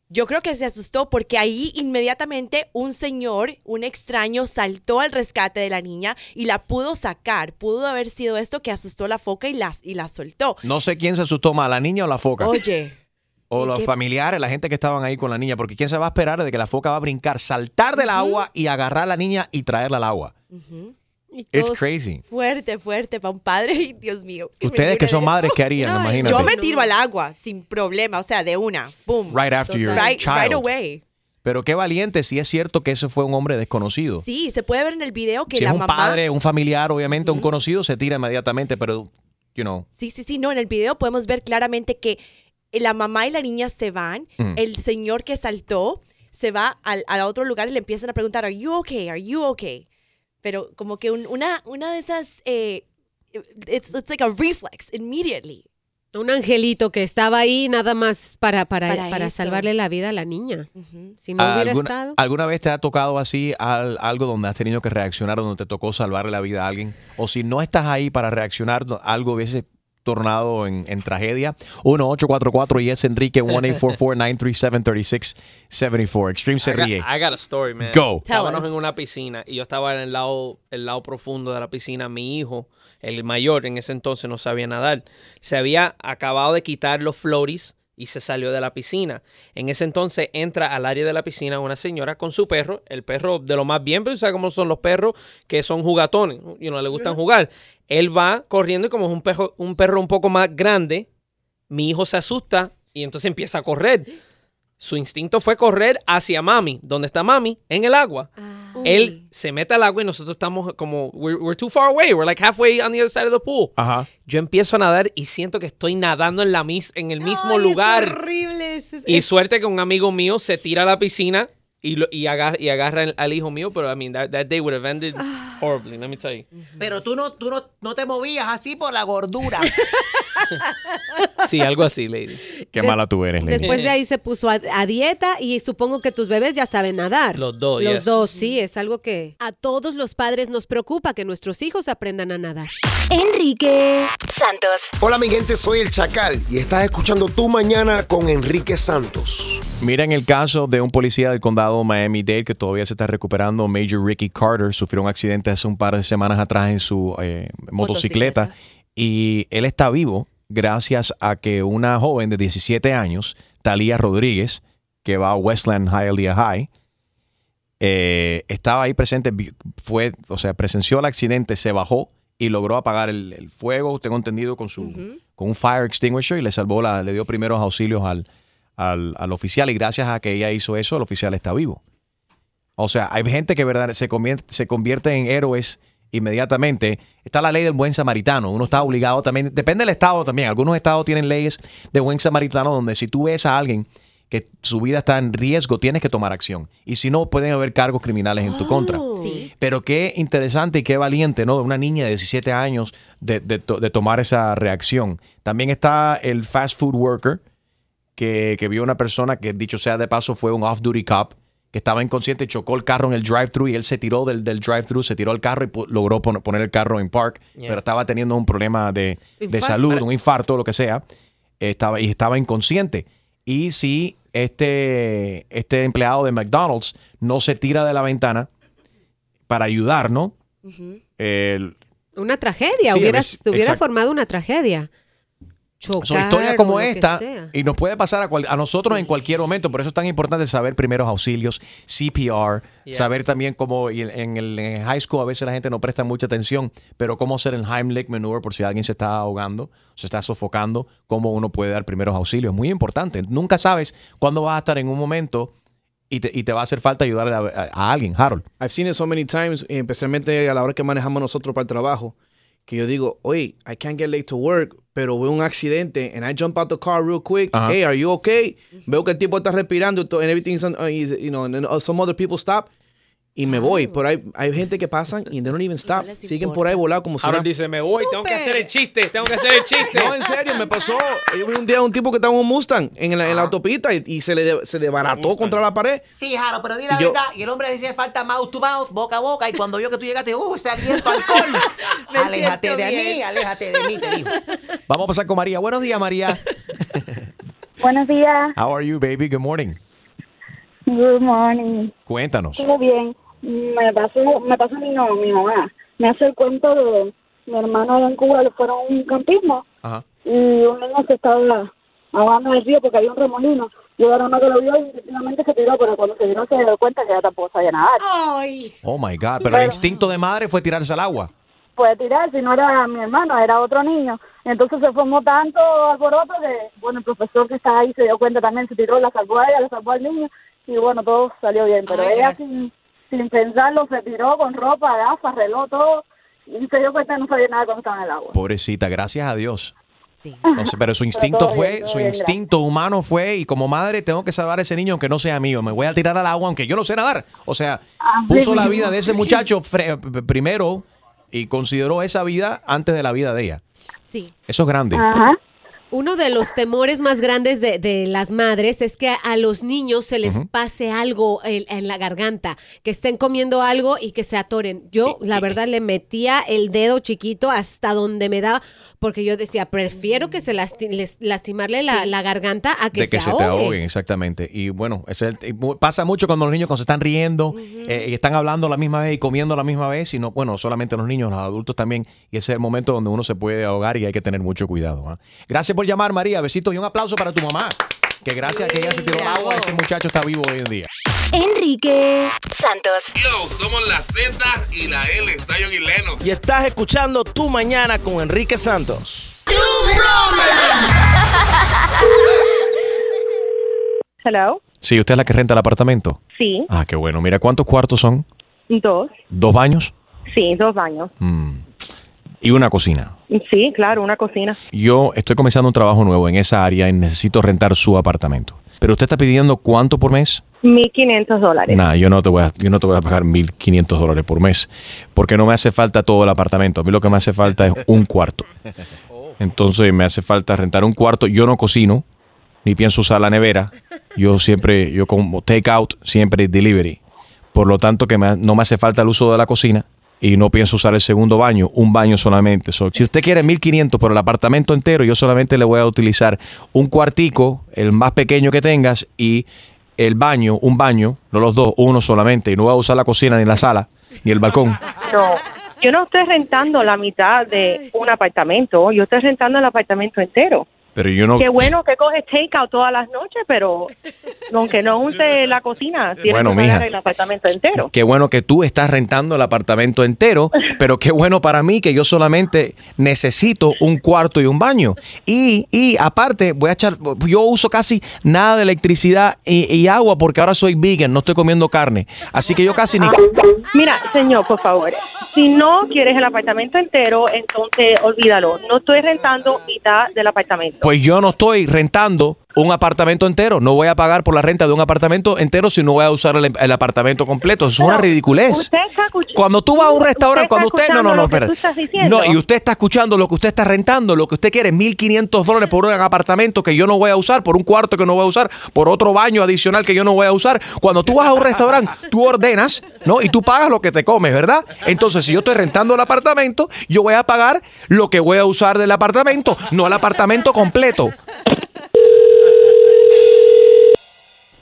Yo creo que se asustó porque ahí inmediatamente un señor, un extraño, saltó al rescate de la niña y la pudo sacar. Pudo haber sido esto que asustó a la foca y la, y la soltó. No sé quién se asustó más, la niña o la foca. Oye, o ¿y los familiares, la gente que estaban ahí con la niña, porque quién se va a esperar de que la foca va a brincar, saltar del agua y agarrar a la niña y traerla al agua. It's crazy. Fuerte, fuerte para un padre. [laughs] Dios mío. Ustedes que son madres. ¿qué harían? Ay, Imagínate. Yo me tiro al agua sin problema, o sea, de una. Boom. Right after your right, child. right away. Pero qué valiente si es cierto que ese fue un hombre desconocido. Sí, se puede ver en el video que si la es un mamá. padre, un familiar, obviamente un conocido, se tira inmediatamente, pero, you know. Sí, sí, sí, no, en el video podemos ver claramente que la mamá y la niña se van, Mm. el señor que saltó se va al, al otro lugar y le empiezan a preguntar, ¿Are you okay? ¿Are you okay? Pero como que un- una, una de esas, eh, it's, it's like a reflex, immediately. Un angelito que estaba ahí nada más para, para, Para salvarle la vida a la niña. Si no hubiera ¿Alguna, estado. ¿Alguna vez te ha tocado así al- algo donde has tenido que reaccionar, donde te tocó salvarle la vida a alguien? O si no estás ahí para reaccionar, algo hubiese tornado en, en tragedia. 1-844 y es Enrique 1-844-937-3674. Extreme se I got, ríe. I got a story, man. Go. Estábamos en una piscina y yo estaba en el lado, el lado profundo de la piscina. Mi hijo, el mayor, en ese entonces no sabía nadar. Se había acabado de quitar los floaties y se salió de la piscina. En ese entonces entra al área de la piscina una señora con su perro, el perro de lo más bien, pero ¿sabes cómo son los perros? Que son jugatones, y no le gustan jugar. Él va corriendo y como es un perro, un perro un poco más grande, mi hijo se asusta y entonces empieza a correr. Su instinto fue correr hacia mami. ¿Dónde está mami? En el agua. Él se mete al agua y nosotros estamos como, we're, we're too far away. We're like halfway on the other side of the pool. Ajá. Yo empiezo a nadar y siento que estoy nadando en, la mis en el mismo lugar. horrible. es- es- Y suerte que un amigo mío se tira a la piscina y, lo- y, agarra, y agarra al- hijo mío, pero I mean, that, that day would have ended horribly, let me tell you. Pero tú no, tú no, no te movías así por la gordura. [laughs] Sí, algo así, lady. Qué mala tú eres, Lady. Después de ahí se puso a, a dieta y supongo que tus bebés ya saben nadar. Los dos, Los yes. dos, sí, es algo que a todos los padres nos preocupa que nuestros hijos aprendan a nadar. Enrique Santos. Hola mi gente, soy el Chacal y estás escuchando Tu Mañana con Enrique Santos. Miren el caso de un policía del condado Miami-Dade que todavía se está recuperando. Major Ricky Carter sufrió un accidente hace un par de semanas atrás en su eh, motocicleta y él está vivo gracias a que una joven de 17 años, Talía Rodríguez, que va a Westland Hialeah High. Eh, estaba ahí presente, fue, o sea, presenció el accidente, se bajó y logró apagar el, el fuego, tengo entendido, con su con un fire extinguisher y le salvó la, le dio primeros auxilios al, al, al oficial y gracias a que ella hizo eso, el oficial está vivo. O sea, hay gente que verdad se convierte, se convierte en héroes inmediatamente. Está la ley del buen samaritano. Uno está obligado también, depende del estado también. Algunos estados tienen leyes de buen samaritano donde si tú ves a alguien que su vida está en riesgo, tienes que tomar acción. Y si no, pueden haber cargos criminales en tu contra. Pero qué interesante y qué valiente, ¿no? Una niña de 17 años de, de tomar esa reacción. También está el fast food worker, que, que vio una persona que, dicho sea de paso, fue un off-duty cop, que estaba inconsciente, chocó el carro en el drive-thru y él se tiró del, del drive-thru, se tiró el carro y logró pon- poner el carro en park, Yeah. pero estaba teniendo un problema de, de salud, un infarto, lo que sea, estaba, y estaba inconsciente. Y si este, este empleado de McDonald's no se tira de la ventana para ayudar, ¿no? El- Una tragedia, Sí, hubiera, formado una tragedia. Chocar, Son historias como esta y nos puede pasar a, cual- a nosotros en cualquier momento. Por eso es tan importante saber primeros auxilios, CPR, Yeah. saber también cómo y en, en el en high school a veces la gente no presta mucha atención, pero cómo hacer el Heimlich maneuver por si alguien se está ahogando, se está sofocando, cómo uno puede dar primeros auxilios. Muy importante. Nunca sabes cuándo vas a estar en un momento y te, y te va a hacer falta ayudar a, a- a alguien, Harold. I've seen it so many times, especialmente a la hora que manejamos nosotros para el trabajo, que yo digo, oye, I can't get late to work, pero veo un accidente and I jump out the car real quick. Hey, are you okay? Veo que el tipo está respirando and everything's, on- uh, you know, and then, uh, some other people stop. Y me voy, pero hay, hay gente que pasan y they don't even stop. Siguen por ahí volados como si nada. dice, me voy, tengo que hacer el chiste, tengo que hacer el chiste. No, en serio, me pasó. Yo vi un día a un tipo que estaba en un Mustang en la, en la autopista y, y se le de- se desbarató contra la pared. Sí, Jaro, pero di la yo- verdad. Y el hombre decía falta mouth to mouth, boca a boca. Y cuando vio que tú llegaste, uh, ese aliento alcohol. [laughs] [laughs] aléjate de bien. mí, aléjate de mí, te digo. Vamos a pasar con María. Buenos días, María. Buenos días. How are you, baby? Good morning. Good morning. Cuéntanos. Todo bien. Me pasó, me pasó mi, no, mi mamá. Me hace el cuento de mi hermano allá en Cuba, le fueron a un campismo Ajá. y un niño se estaba ahogando en el río porque había un remolino. Y era uno que lo vio y se tiró, pero cuando se tiró se dio cuenta que ella tampoco sabía nadar. Ay. Oh my God. Pero el instinto de madre fue tirarse al agua. Puede tirar, si no era mi hermano, era otro niño. Entonces se formó tanto alboroto que, bueno, el profesor que estaba ahí se dio cuenta también, se tiró, la salvó a ella, la salvó al niño y bueno, todo salió bien. Pero Ay, ella sin, sin pensarlo se tiró con ropa, gafas, reloj, todo y se dio cuenta que no sabía nada cuando estaba en el agua. Pobrecita, gracias a Dios. Sea, pero su [laughs] instinto fue, su bien, instinto humano fue, y como madre tengo que salvar a ese niño aunque no sea mío. Me voy a tirar al agua aunque yo no sé nadar. O sea, puso la vida de ese [laughs] muchacho primero y consideró esa vida antes de la vida de ella. Sí. Eso es grande. Uno de los temores más grandes de, de las madres es que a los niños se les pase algo en, en la garganta, que estén comiendo algo y que se atoren. Yo, la verdad, le metía el dedo chiquito hasta donde me daba, porque yo decía, prefiero que se lasti- les- lastimarle la, la garganta a que, de que se, se, te ahogue. ahoguen, exactamente. Y bueno, es el- pasa mucho cuando los niños cuando se están riendo eh, y están hablando a la misma vez y comiendo a la misma vez, y no, bueno, solamente los niños, los adultos también, y ese es el momento donde uno se puede ahogar y hay que tener mucho cuidado. ¿ah? Gracias por llamar, María. Besitos y un aplauso para tu mamá, que gracias a que ella se tiró al agua, ese muchacho está vivo hoy en día. Enrique Santos. Yo, somos la Z y la L, Zion y Lennox. Y estás escuchando Tu Mañana con Enrique Santos. Hello. Sí, usted es la que renta el apartamento. Sí, Ah, qué bueno. Mira, ¿cuántos cuartos son? dos. ¿Dos baños? Sí, dos baños. Y una cocina. Sí, claro, una cocina. Yo estoy comenzando un trabajo nuevo en esa área y necesito rentar su apartamento. Pero usted está pidiendo cuánto por mes? 1.500 dólares. Nah, yo no te voy a, yo no te voy a pagar 1.500 dólares por mes, porque no me hace falta todo el apartamento. A mí lo que me hace falta es un cuarto. Entonces me hace falta rentar un cuarto. Yo no cocino, ni pienso usar la nevera. Yo siempre, yo como take out, siempre delivery. Por lo tanto, que me- no me hace falta el uso de la cocina y no pienso usar el segundo baño, un baño solamente. So, si usted quiere 1500 por el apartamento entero, yo solamente le voy a utilizar un cuartico, el más pequeño que tengas, y el baño, un baño, no los dos, uno solamente. Y no voy a usar la cocina ni la sala, ni el balcón. No, yo no estoy rentando la mitad de un apartamento, yo estoy rentando el apartamento entero. Pero yo no... Qué bueno que coges takeout todas las noches, pero aunque no use la cocina, tienes Bueno, que pagar mija. el apartamento entero. Qué bueno que tú estás rentando el apartamento entero, [laughs] pero qué bueno para mí que yo solamente necesito un cuarto y un baño. Y, y aparte, voy a echar, yo uso casi nada de electricidad y, y agua porque ahora soy vegan, no estoy comiendo carne. Así que yo casi ni... Ah, Mira, señor, por favor, si no quieres el apartamento entero, entonces olvídalo. No estoy rentando mitad del apartamento. Pues yo no estoy rentando un apartamento entero. No voy a pagar por la renta de un apartamento entero si no voy a usar el, el apartamento completo. Eso es una ridiculez. Usted está escuch- Cuando tú vas a un restaurante, cuando usted. No, no, no, espera. No, y usted está escuchando lo que usted está rentando, lo que usted quiere, 1.500 dólares por un apartamento que yo no voy a usar, por un cuarto que no voy a usar, por otro baño adicional que yo no voy a usar. Cuando tú vas a un restaurante, tú ordenas, ¿no? Y tú pagas lo que te comes, ¿verdad? Entonces, si yo estoy rentando el apartamento, yo voy a pagar lo que voy a usar del apartamento, no el apartamento completo.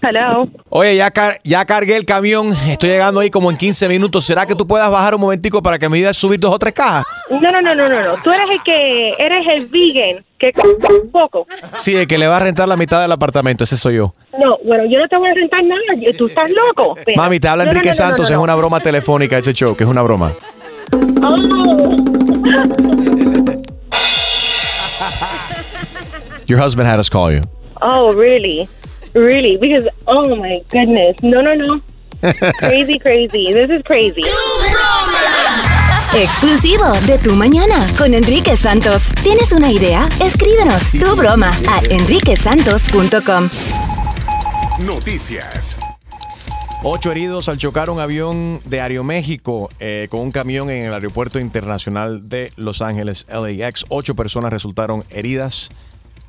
Hello. Oye, ya, car- ya cargué el camión, estoy llegando ahí como en 15 minutos. ¿Será que tú puedas bajar un momentico para que me ayudes a subir dos o tres cajas? No, no, no, no, no, no. Tú eres el que eres el vegan que un poco. Sí, el que le va a rentar la mitad del apartamento, ese soy yo. No, bueno, yo no te voy a rentar nada. Tú estás loco. Espera. Mami, te habla No, Enrique no, no, Santos, es una broma telefónica ese show, que es una broma. Your husband had us call you. Oh, really? Really? Because, oh my goodness. No, no, no. [laughs] crazy, crazy. This is crazy. Exclusivo de Tu Mañana con Enrique Santos. ¿Tienes una idea? Escríbenos tu broma a enriquesantos.com. Noticias. Ocho heridos al chocar un avión de Aeroméxico eh, con un camión en el aeropuerto internacional de Los Ángeles, LAX. Ocho personas resultaron heridas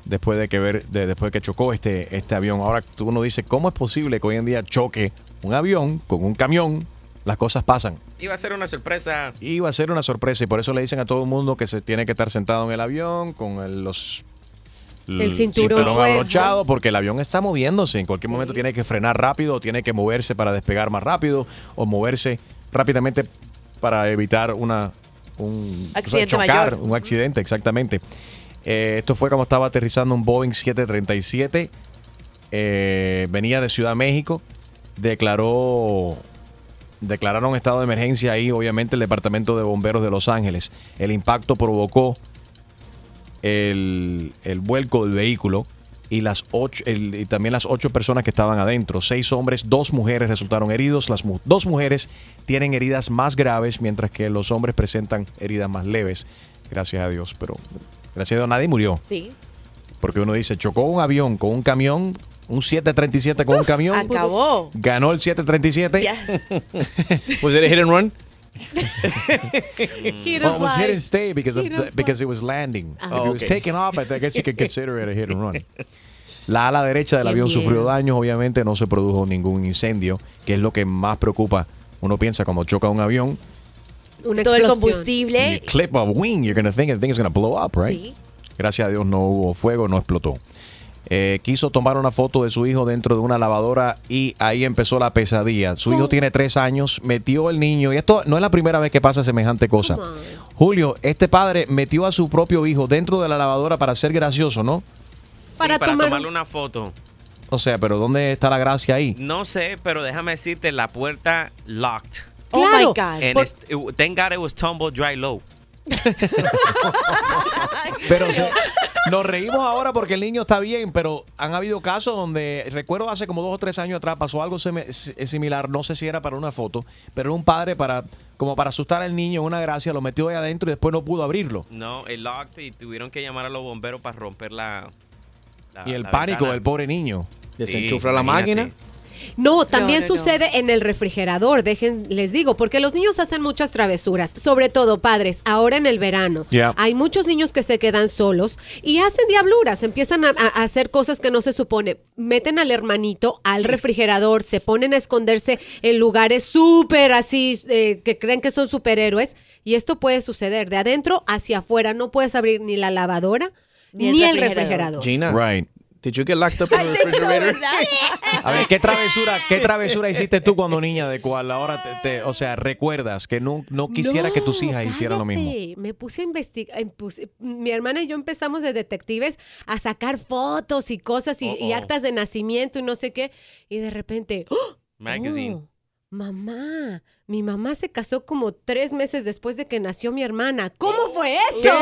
después de que ver, de- después de que chocó este, este avión. Ahora tú uno dice, ¿cómo es posible que hoy en día choque un avión con un camión? Las cosas pasan. Iba a ser una sorpresa. Iba a ser una sorpresa y por eso le dicen a todo el mundo que se tiene que estar sentado en el avión con el- los El cinturón abrochado porque el avión está moviéndose. En cualquier momento tiene que frenar rápido, o tiene que moverse para despegar más rápido o moverse rápidamente para evitar una un o sea, Accidente chocar, mayor. un accidente, exactamente. Eh, esto fue cuando estaba aterrizando un Boeing 737. eh, venía de Ciudad México. Declaró declararon estado de emergencia ahí, obviamente, el Departamento de Bomberos de Los Ángeles. El impacto provocó el, el vuelco del vehículo y, las ocho, también las ocho personas que estaban adentro. Seis hombres, dos mujeres resultaron heridos. Las dos mujeres tienen heridas más graves, mientras que los hombres presentan heridas más leves. Gracias a Dios, pero gracias a Dios nadie murió. Sí. Porque uno dice, chocó un avión con un camión, un 737 con un camión. Acabó. Ganó el 737. [laughs] Was it a hit and run? [laughs] Well, it was hit and stay because of the- because it was landing. Ah. if Oh, it was okay. taking off, I guess you could [laughs] consider it a hit and run. La ala derecha del Qué avión sufrió daños, obviamente no se produjo ningún incendio, que es lo que más preocupa. Uno piensa cuando choca un avión, Una Todo el explosión. combustible. you clip a wing, you're gonna think the thing is gonna blow up, right? Sí. Gracias a Dios no hubo fuego, no explotó. Eh, quiso tomar una foto de su hijo dentro de una lavadora y ahí empezó la pesadilla. Su hijo tiene tres años, metió el niño y esto no es la primera vez que pasa semejante cosa. Julio, este padre metió a su propio hijo dentro de la lavadora para ser gracioso, ¿no? Para Sí, para tomar- tomarle una foto. O sea, pero ¿dónde está la gracia ahí? No sé, pero déjame decirte, la puerta locked. Oh my God. Por- it- thank God it was tumble dry low. [laughs] Pero nos reímos ahora porque el niño está bien, pero han habido casos donde, recuerdo hace como dos o tres años atrás, pasó algo s- similar, no sé si era para una foto, pero era un padre para, como para asustar al niño, una gracia, lo metió ahí adentro y después no pudo abrirlo. No, it locked y tuvieron que llamar a los bomberos para romper la. la- Y el la pánico ventana. del pobre niño. Desenchufla la imagínate. máquina. No, también no, no. sucede en el refrigerador, dejen, les digo, porque los niños hacen muchas travesuras, sobre todo padres, ahora en el verano. Yeah. Hay muchos niños que se quedan solos y hacen diabluras, empiezan a, a hacer cosas que no se supone. Meten al hermanito al refrigerador, se ponen a esconderse en lugares súper así, eh, que creen que son superhéroes, y esto puede suceder de adentro hacia afuera. No puedes abrir ni la lavadora ni, Ni el refrigerador. Gina. Right. Did you get locked up in the refrigerator? A ver, ¿qué travesura, qué [laughs] travesura hiciste tú cuando niña de cual ahora te, te- o sea, recuerdas que no, no quisiera que tus hijas hicieran lo mismo? Sí, me puse a investigar. Mi hermana y yo empezamos de detectives a sacar fotos y cosas y, y actas de nacimiento y no sé qué. Y de repente, ¡oh! Magazine. Mamá, mi mamá se casó como tres meses después de que nació mi hermana. ¿Cómo fue eso?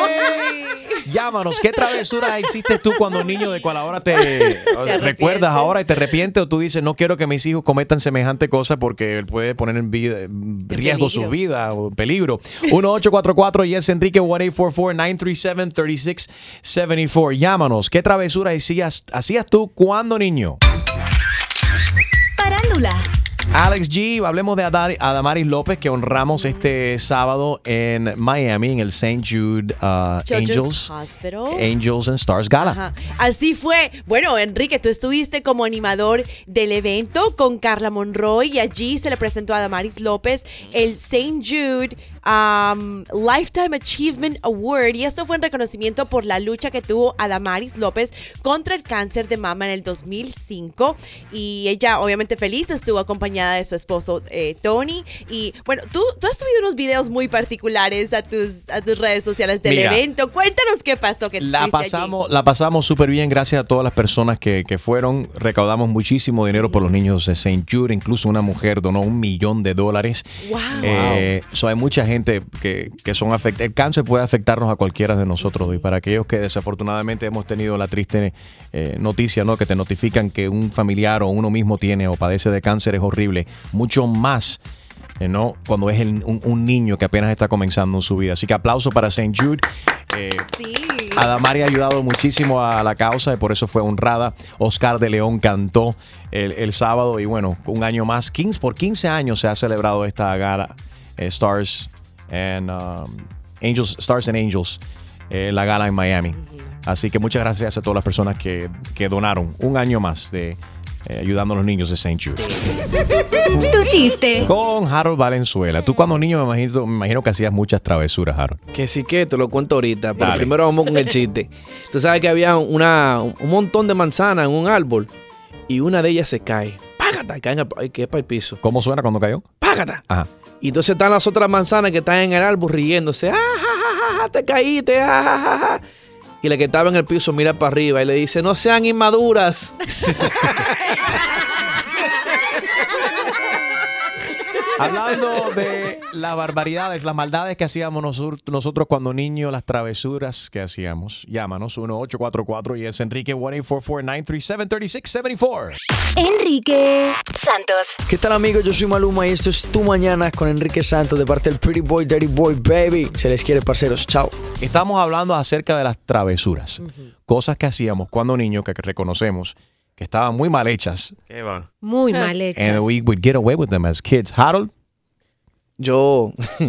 [laughs] Llámanos, ¿qué travesura hiciste tú cuando niño de cual ahora te, [laughs] recuerdas ahora y te arrepientes o tú dices no quiero que mis hijos cometan semejante cosa porque puede poner en vida- riesgo su peligro. vida o peligro? 1844 yes Enrique 1844-937-3674. Llámanos, ¿qué travesura hacías, hacías tú cuando niño? Parándula. Alex G, hablemos de Adar- Adamaris López que honramos este sábado en Miami en el St. Jude uh, Angels, Hospital. Angels and Stars Gala. Ajá. Así fue. Bueno, Enrique, tú estuviste como animador del evento con Carla Monroy y allí se le presentó a Damaris López el St. Jude um, Lifetime Achievement Award y esto fue en reconocimiento por la lucha que tuvo Adamaris López contra el cáncer de mama en el 2005 y ella obviamente feliz estuvo acompañada de su esposo eh, Tony y bueno, tú, tú has subido unos videos muy particulares a tus, a tus redes sociales del Mira. evento. Cuéntanos qué pasó. Que La estuviste allí. pasamos, la pasamos súper bien, gracias a todas las personas que, que fueron. Recaudamos muchísimo dinero por los niños de St. Jude. Incluso una mujer donó un millón de dólares. Wow. Eh, so hay mucha gente que, que son afectados. El cáncer puede afectarnos a cualquiera de nosotros. Y para aquellos que desafortunadamente hemos tenido la triste eh, noticia, ¿no? Que te notifican que un familiar o uno mismo tiene o padece de cáncer es horrible. Mucho más. eh, ¿no? Cuando es el- un, un niño que apenas está comenzando en su vida. Así que aplauso para St. Jude. Eh, Adamari ha ayudado muchísimo a la causa y por eso fue honrada. Oscar de León cantó el, el sábado y bueno, un año más, 15, por 15 años se ha celebrado esta gala eh, Stars and um, Angels, Stars and Angels, eh, la gala en Miami. Así que muchas gracias a todas las personas que, que donaron un año más de eh, ayudando a los niños de St. Jude. Tu chiste. Con Harold Valenzuela. Tú cuando niño me imagino, me imagino que hacías muchas travesuras, Harold. Que sí que te lo cuento ahorita, pero Dale. primero vamos con el chiste. Tú sabes que había una, un montón de manzanas en un árbol y una de ellas se cae. ¡Págata! Cae en el, que es para el piso. ¿Cómo suena cuando cayó? ¡Págata! Ajá. Y entonces están las otras manzanas que están en el árbol riéndose. ¡Ah, ja, ja, ja, ja, te caíste! ¡Ah, ja, ja, ja! Y la que estaba en el piso mira para arriba y le dice, no sean inmaduras. [laughs] Hablando de las barbaridades, las maldades que hacíamos nosotros, nosotros cuando niños, las travesuras que hacíamos. Llámanos 1844 y es Enrique 1-844-937-3674. Enrique Santos. ¿Qué tal amigos? Yo soy Maluma y esto es Tu Mañana con Enrique Santos de parte del Pretty Boy, Dirty Boy, Baby. Se les quiere, parceros. Chao. Estamos hablando acerca de las travesuras. Cosas que hacíamos cuando niños que reconocemos que estaban muy mal hechas. ¿Qué va? Muy mal hechas. And we would get away with them as kids. Harold. Yo. [laughs]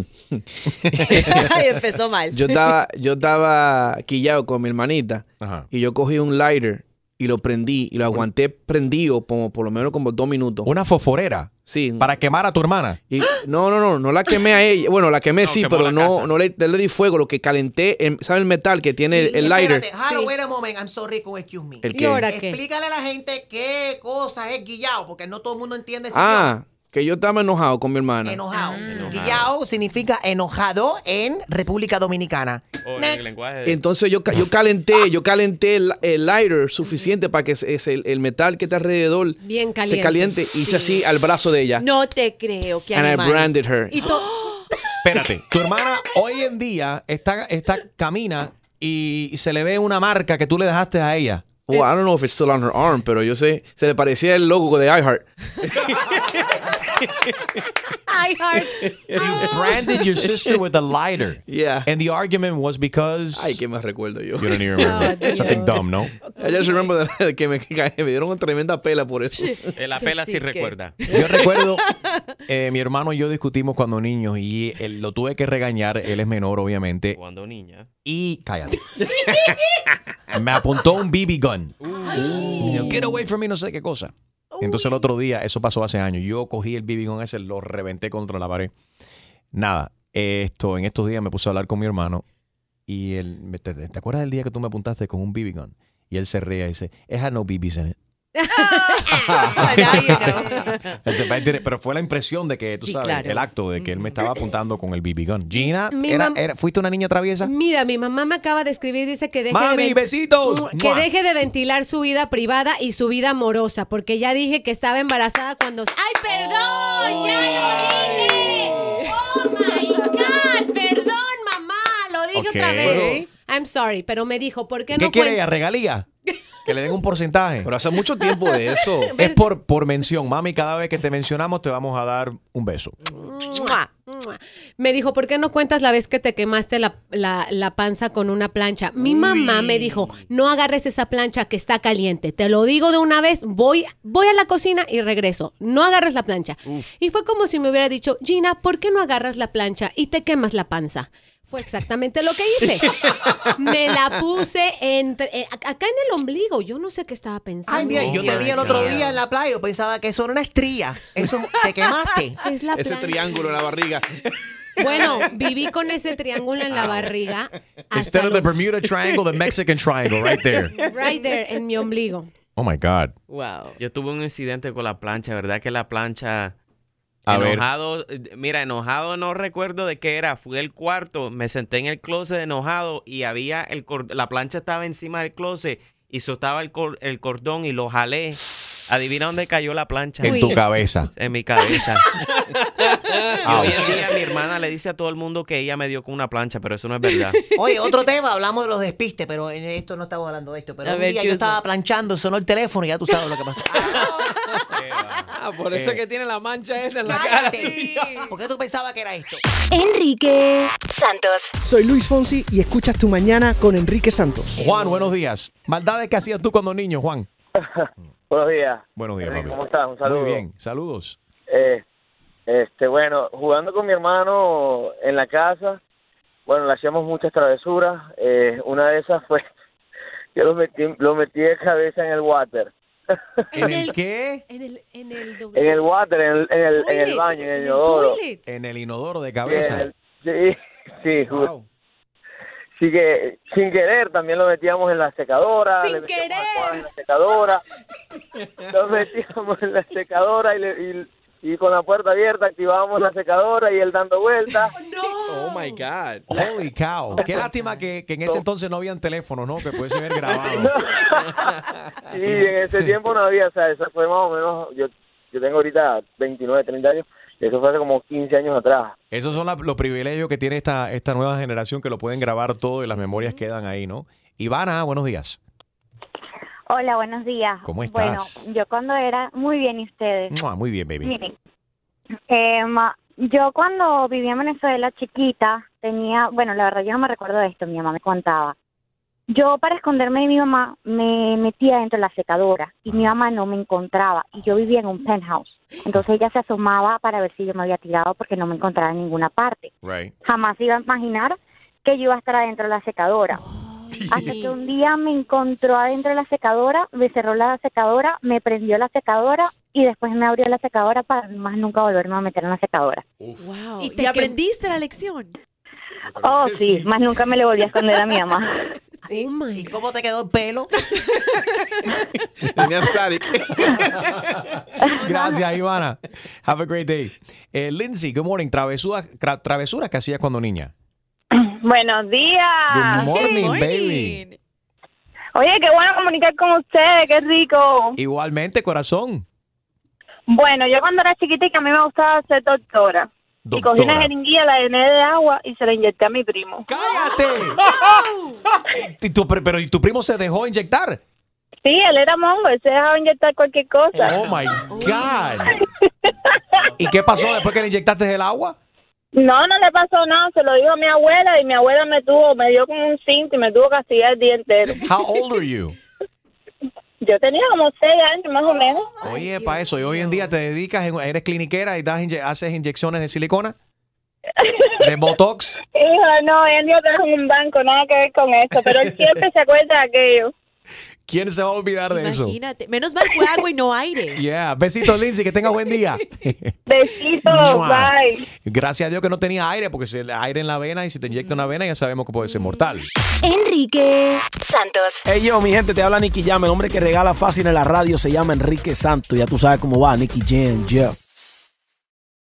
Ay, empezó mal. Yo estaba, yo estaba quillado con mi hermanita y yo cogí un lighter y lo prendí y lo aguanté prendido como por lo menos como dos minutos. Una fosforera. Sí. Para quemar a tu hermana. Y, no, no, no, no la quemé a ella. Bueno, la quemé No, sí, pero no, casa. no le, di fuego. Lo que calenté, el- ¿sabe el metal que tiene el lighter? Espérate, Harold, wait a moment. I'm sorry con excuse me. ¿El qué? ¿Y ahora qué? Explícale a la gente qué cosa es guillao, porque no todo el mundo entiende ese Ah, que yo estaba enojado con mi hermana. Enojado. Guillao significa enojado en República Dominicana. O en el lenguaje de- Entonces yo, yo calenté, yo calenté el, el lighter suficiente para que ese- el, el metal que está alrededor Bien se caliente. caliente. Hice así al brazo de ella. No te creo que And I branded her. Y [gasps] Espérate, tu hermana hoy en día está, está camina y se le ve una marca que tú le dejaste a ella. Oh, I don't know if it's still on her arm, pero yo sé, se le parecía el logo de iHeart. [laughs] I heart. You branded your sister with a lighter. Yeah. And the argument was because. Ay, ¿qué más recuerdo yo? You don't even remember. Something dumb, ¿no? I just remember that- que me, que me dieron una tremenda pela por eso. Eh, La pela sí, Sí, que- recuerda. Yo recuerdo, eh, mi hermano y yo discutimos cuando niños y él- lo tuve que regañar. Él es menor, obviamente. Cuando niña. Y cállate. Me apuntó un BB gun. Yo, Get away from me, no sé qué cosa. Entonces el otro día, eso pasó hace años, yo cogí el BB ese, lo reventé contra la pared. Nada, esto, en estos días me puse a hablar con mi hermano y él, me- ¿te, te acuerdas del día que tú me apuntaste con un BB gun? Y él se ríe y dice, it had no BBs in it. [laughs] Tiene- Pero fue la impresión de que, tú Sí, sabes, claro. el acto de que él me estaba apuntando con el BB gun. Gina, era- ¿fuiste una niña traviesa? Mira, mi mamá me acaba de escribir, dice que deje Mami, de besitos. que deje de ventilar su vida privada y su vida amorosa, porque ya dije que estaba embarazada cuando ¡Ay, perdón! ¡Ya lo dije! ¡Oh my god! ¡Perdón, mamá! Lo dije otra vez. I'm sorry, pero me dijo, ¿por qué, ¿Qué no quiere cuen- ella? ¿Regalía? Que le den un porcentaje. Pero hace mucho tiempo de eso. [laughs] Es por, por mención. Mami, cada vez que te mencionamos te vamos a dar un beso. Mua. Me dijo, ¿por qué no cuentas la vez que te quemaste la, la- la panza con una plancha? Mi mamá me dijo, no agarres esa plancha que está caliente. Te lo digo de una vez, voy, voy a la cocina y regreso. No agarres la plancha. Y fue como si me hubiera dicho, Gina, ¿por qué no agarras la plancha y te quemas la panza? Fue exactamente lo que hice. Me la puse entre, eh, acá en el ombligo. Yo no sé qué estaba pensando. Ay, mira, yo te vi el otro día en la playa, yo pensaba que eso era una estría. Eso te quemaste. [laughs] Es la Ese triángulo en la barriga. Bueno, viví con ese triángulo en la barriga. hasta Instead of the Bermuda Triangle, the Mexican Triangle, right there. [laughs] Right there, en mi ombligo. Oh my God. Wow. Yo tuve un incidente con la plancha, ¿verdad? Que la plancha. Enojado, eh, mira, enojado no recuerdo de qué era. Fui al cuarto, me senté en el closet enojado y había el la plancha estaba encima del closet y soltaba el, el cordón y lo jalé. Adivina dónde cayó la plancha. En tu cabeza. En mi cabeza. [laughs] y hoy en día mi hermana le dice a todo el mundo que ella me dio con una plancha, pero eso no es verdad. Oye, otro tema, hablamos de los despistes, pero en esto no estamos hablando de esto. Pero A un ver, día yo estaba planchando, sonó el teléfono y ya tú sabes lo que pasó. [laughs] Ah, por eso Eh. es que tiene la mancha esa en la cara. Cállate. ¿Por qué tú pensabas que era esto? Enrique Santos. Soy Luis Fonsi y escuchas tu mañana con Enrique Santos. Juan, buenos días. ¿Maldades que hacías tú cuando niño, Juan? [laughs] Buenos días. Buenos días, papi. ¿Cómo estás? Un saludo. Muy bien, saludos. Eh, este, bueno, jugando con mi hermano en la casa, bueno, le hacíamos muchas travesuras. Eh, una de esas fue, [laughs] yo lo metí, lo metí de cabeza en el water. ¿En el [laughs] qué? En el, en el En el water, en el, en el, en el baño, en el inodoro. En el inodoro de Sí, cabeza. el- Sí, [laughs] sí, ju- sí que sin querer también lo metíamos en la secadora. Sin le metíamos querer. En la secadora. [laughs] lo metíamos en la secadora y, le- y, y con la puerta abierta activábamos la secadora y él dando vueltas. [laughs] Oh my God. [laughs] Holy cow. Qué lástima que, que en ese entonces no habían teléfonos, ¿no? Que pudiese haber grabado. Y en ese tiempo no había, o sea, eso fue más o menos, yo, yo tengo ahorita 29, 30 años, eso fue hace como 15 años atrás. Esos son la- los privilegios que tiene esta, esta nueva generación que lo pueden grabar todo y las memorias quedan ahí, ¿no? Ivana, buenos días. Hola, buenos días. ¿Cómo estás? Bueno, yo cuando era muy bien y ustedes. Mua, Muy bien, baby. Miren, em, yo cuando vivía en Venezuela chiquita tenía, bueno, la verdad yo no me recuerdo de esto, mi mamá me contaba. Yo para esconderme de mi mamá me metía dentro de la secadora y mi mamá no me encontraba y yo vivía en un penthouse. Entonces ella se asomaba para ver si yo me había tirado porque no me encontraba en ninguna parte. Right. Jamás iba a imaginar que yo iba a estar adentro de la secadora. Hasta que un día me encontró adentro de la secadora, me cerró la secadora, me prendió la secadora y después me abrió la secadora para más nunca volverme a meter en la secadora. Wow. Y ¿Y, te aprendiste la lección? Oh, sí, más nunca me le volví a esconder a mi mamá. [laughs] ¿Y cómo te quedó el pelo? [laughs] Tenía static. [laughs] Gracias, Ivana. Have a great day. Eh, Lindsay, good morning. Travesuras, tra- travesuras que hacías cuando niña. [clears throat] Buenos días. Good morning, baby. Oye, qué bueno comunicar con ustedes, qué rico. Igualmente, corazón. Bueno, yo cuando era chiquitica a mí me gustaba ser doctora. Y cogí una jeringuilla, la llené de agua y se la inyecté a mi primo. ¡Cállate! [laughs] ¿Y tu, pero, pero, ¿y tu primo se dejó inyectar? Sí, él era mongo, él se dejaba inyectar cualquier cosa. Oh my God. [laughs] ¿Y qué pasó después que le inyectaste el agua? No, no le pasó nada, se lo dijo a mi abuela y mi abuela me tuvo, me dio como un cinto y me tuvo que castigar el día entero. How old are you? Yo tenía como seis años más o menos. Oye, para eso, y hoy en día te dedicas, en- eres cliniquera y das inye- haces inyecciones de silicona, [laughs] de botox. Hijo, no, él no trabaja en un banco, nada que ver con eso, pero él siempre se acuerda de aquello. ¿Quién se va a olvidar de eso? Imagínate. Menos mal fue agua y no aire. [laughs] Yeah. Besitos, Lindsay, que tenga buen día. [laughs] Besitos, bye. Gracias a Dios que no tenía aire, porque si el aire en la vena y si te inyecta una vena ya sabemos que puede ser mortal. Enrique Santos. Hey yo, mi gente, te habla Nicky Jam. El hombre que regala fácil en la radio se llama Enrique Santo. Ya tú sabes cómo va, Nicky Jam, yeah.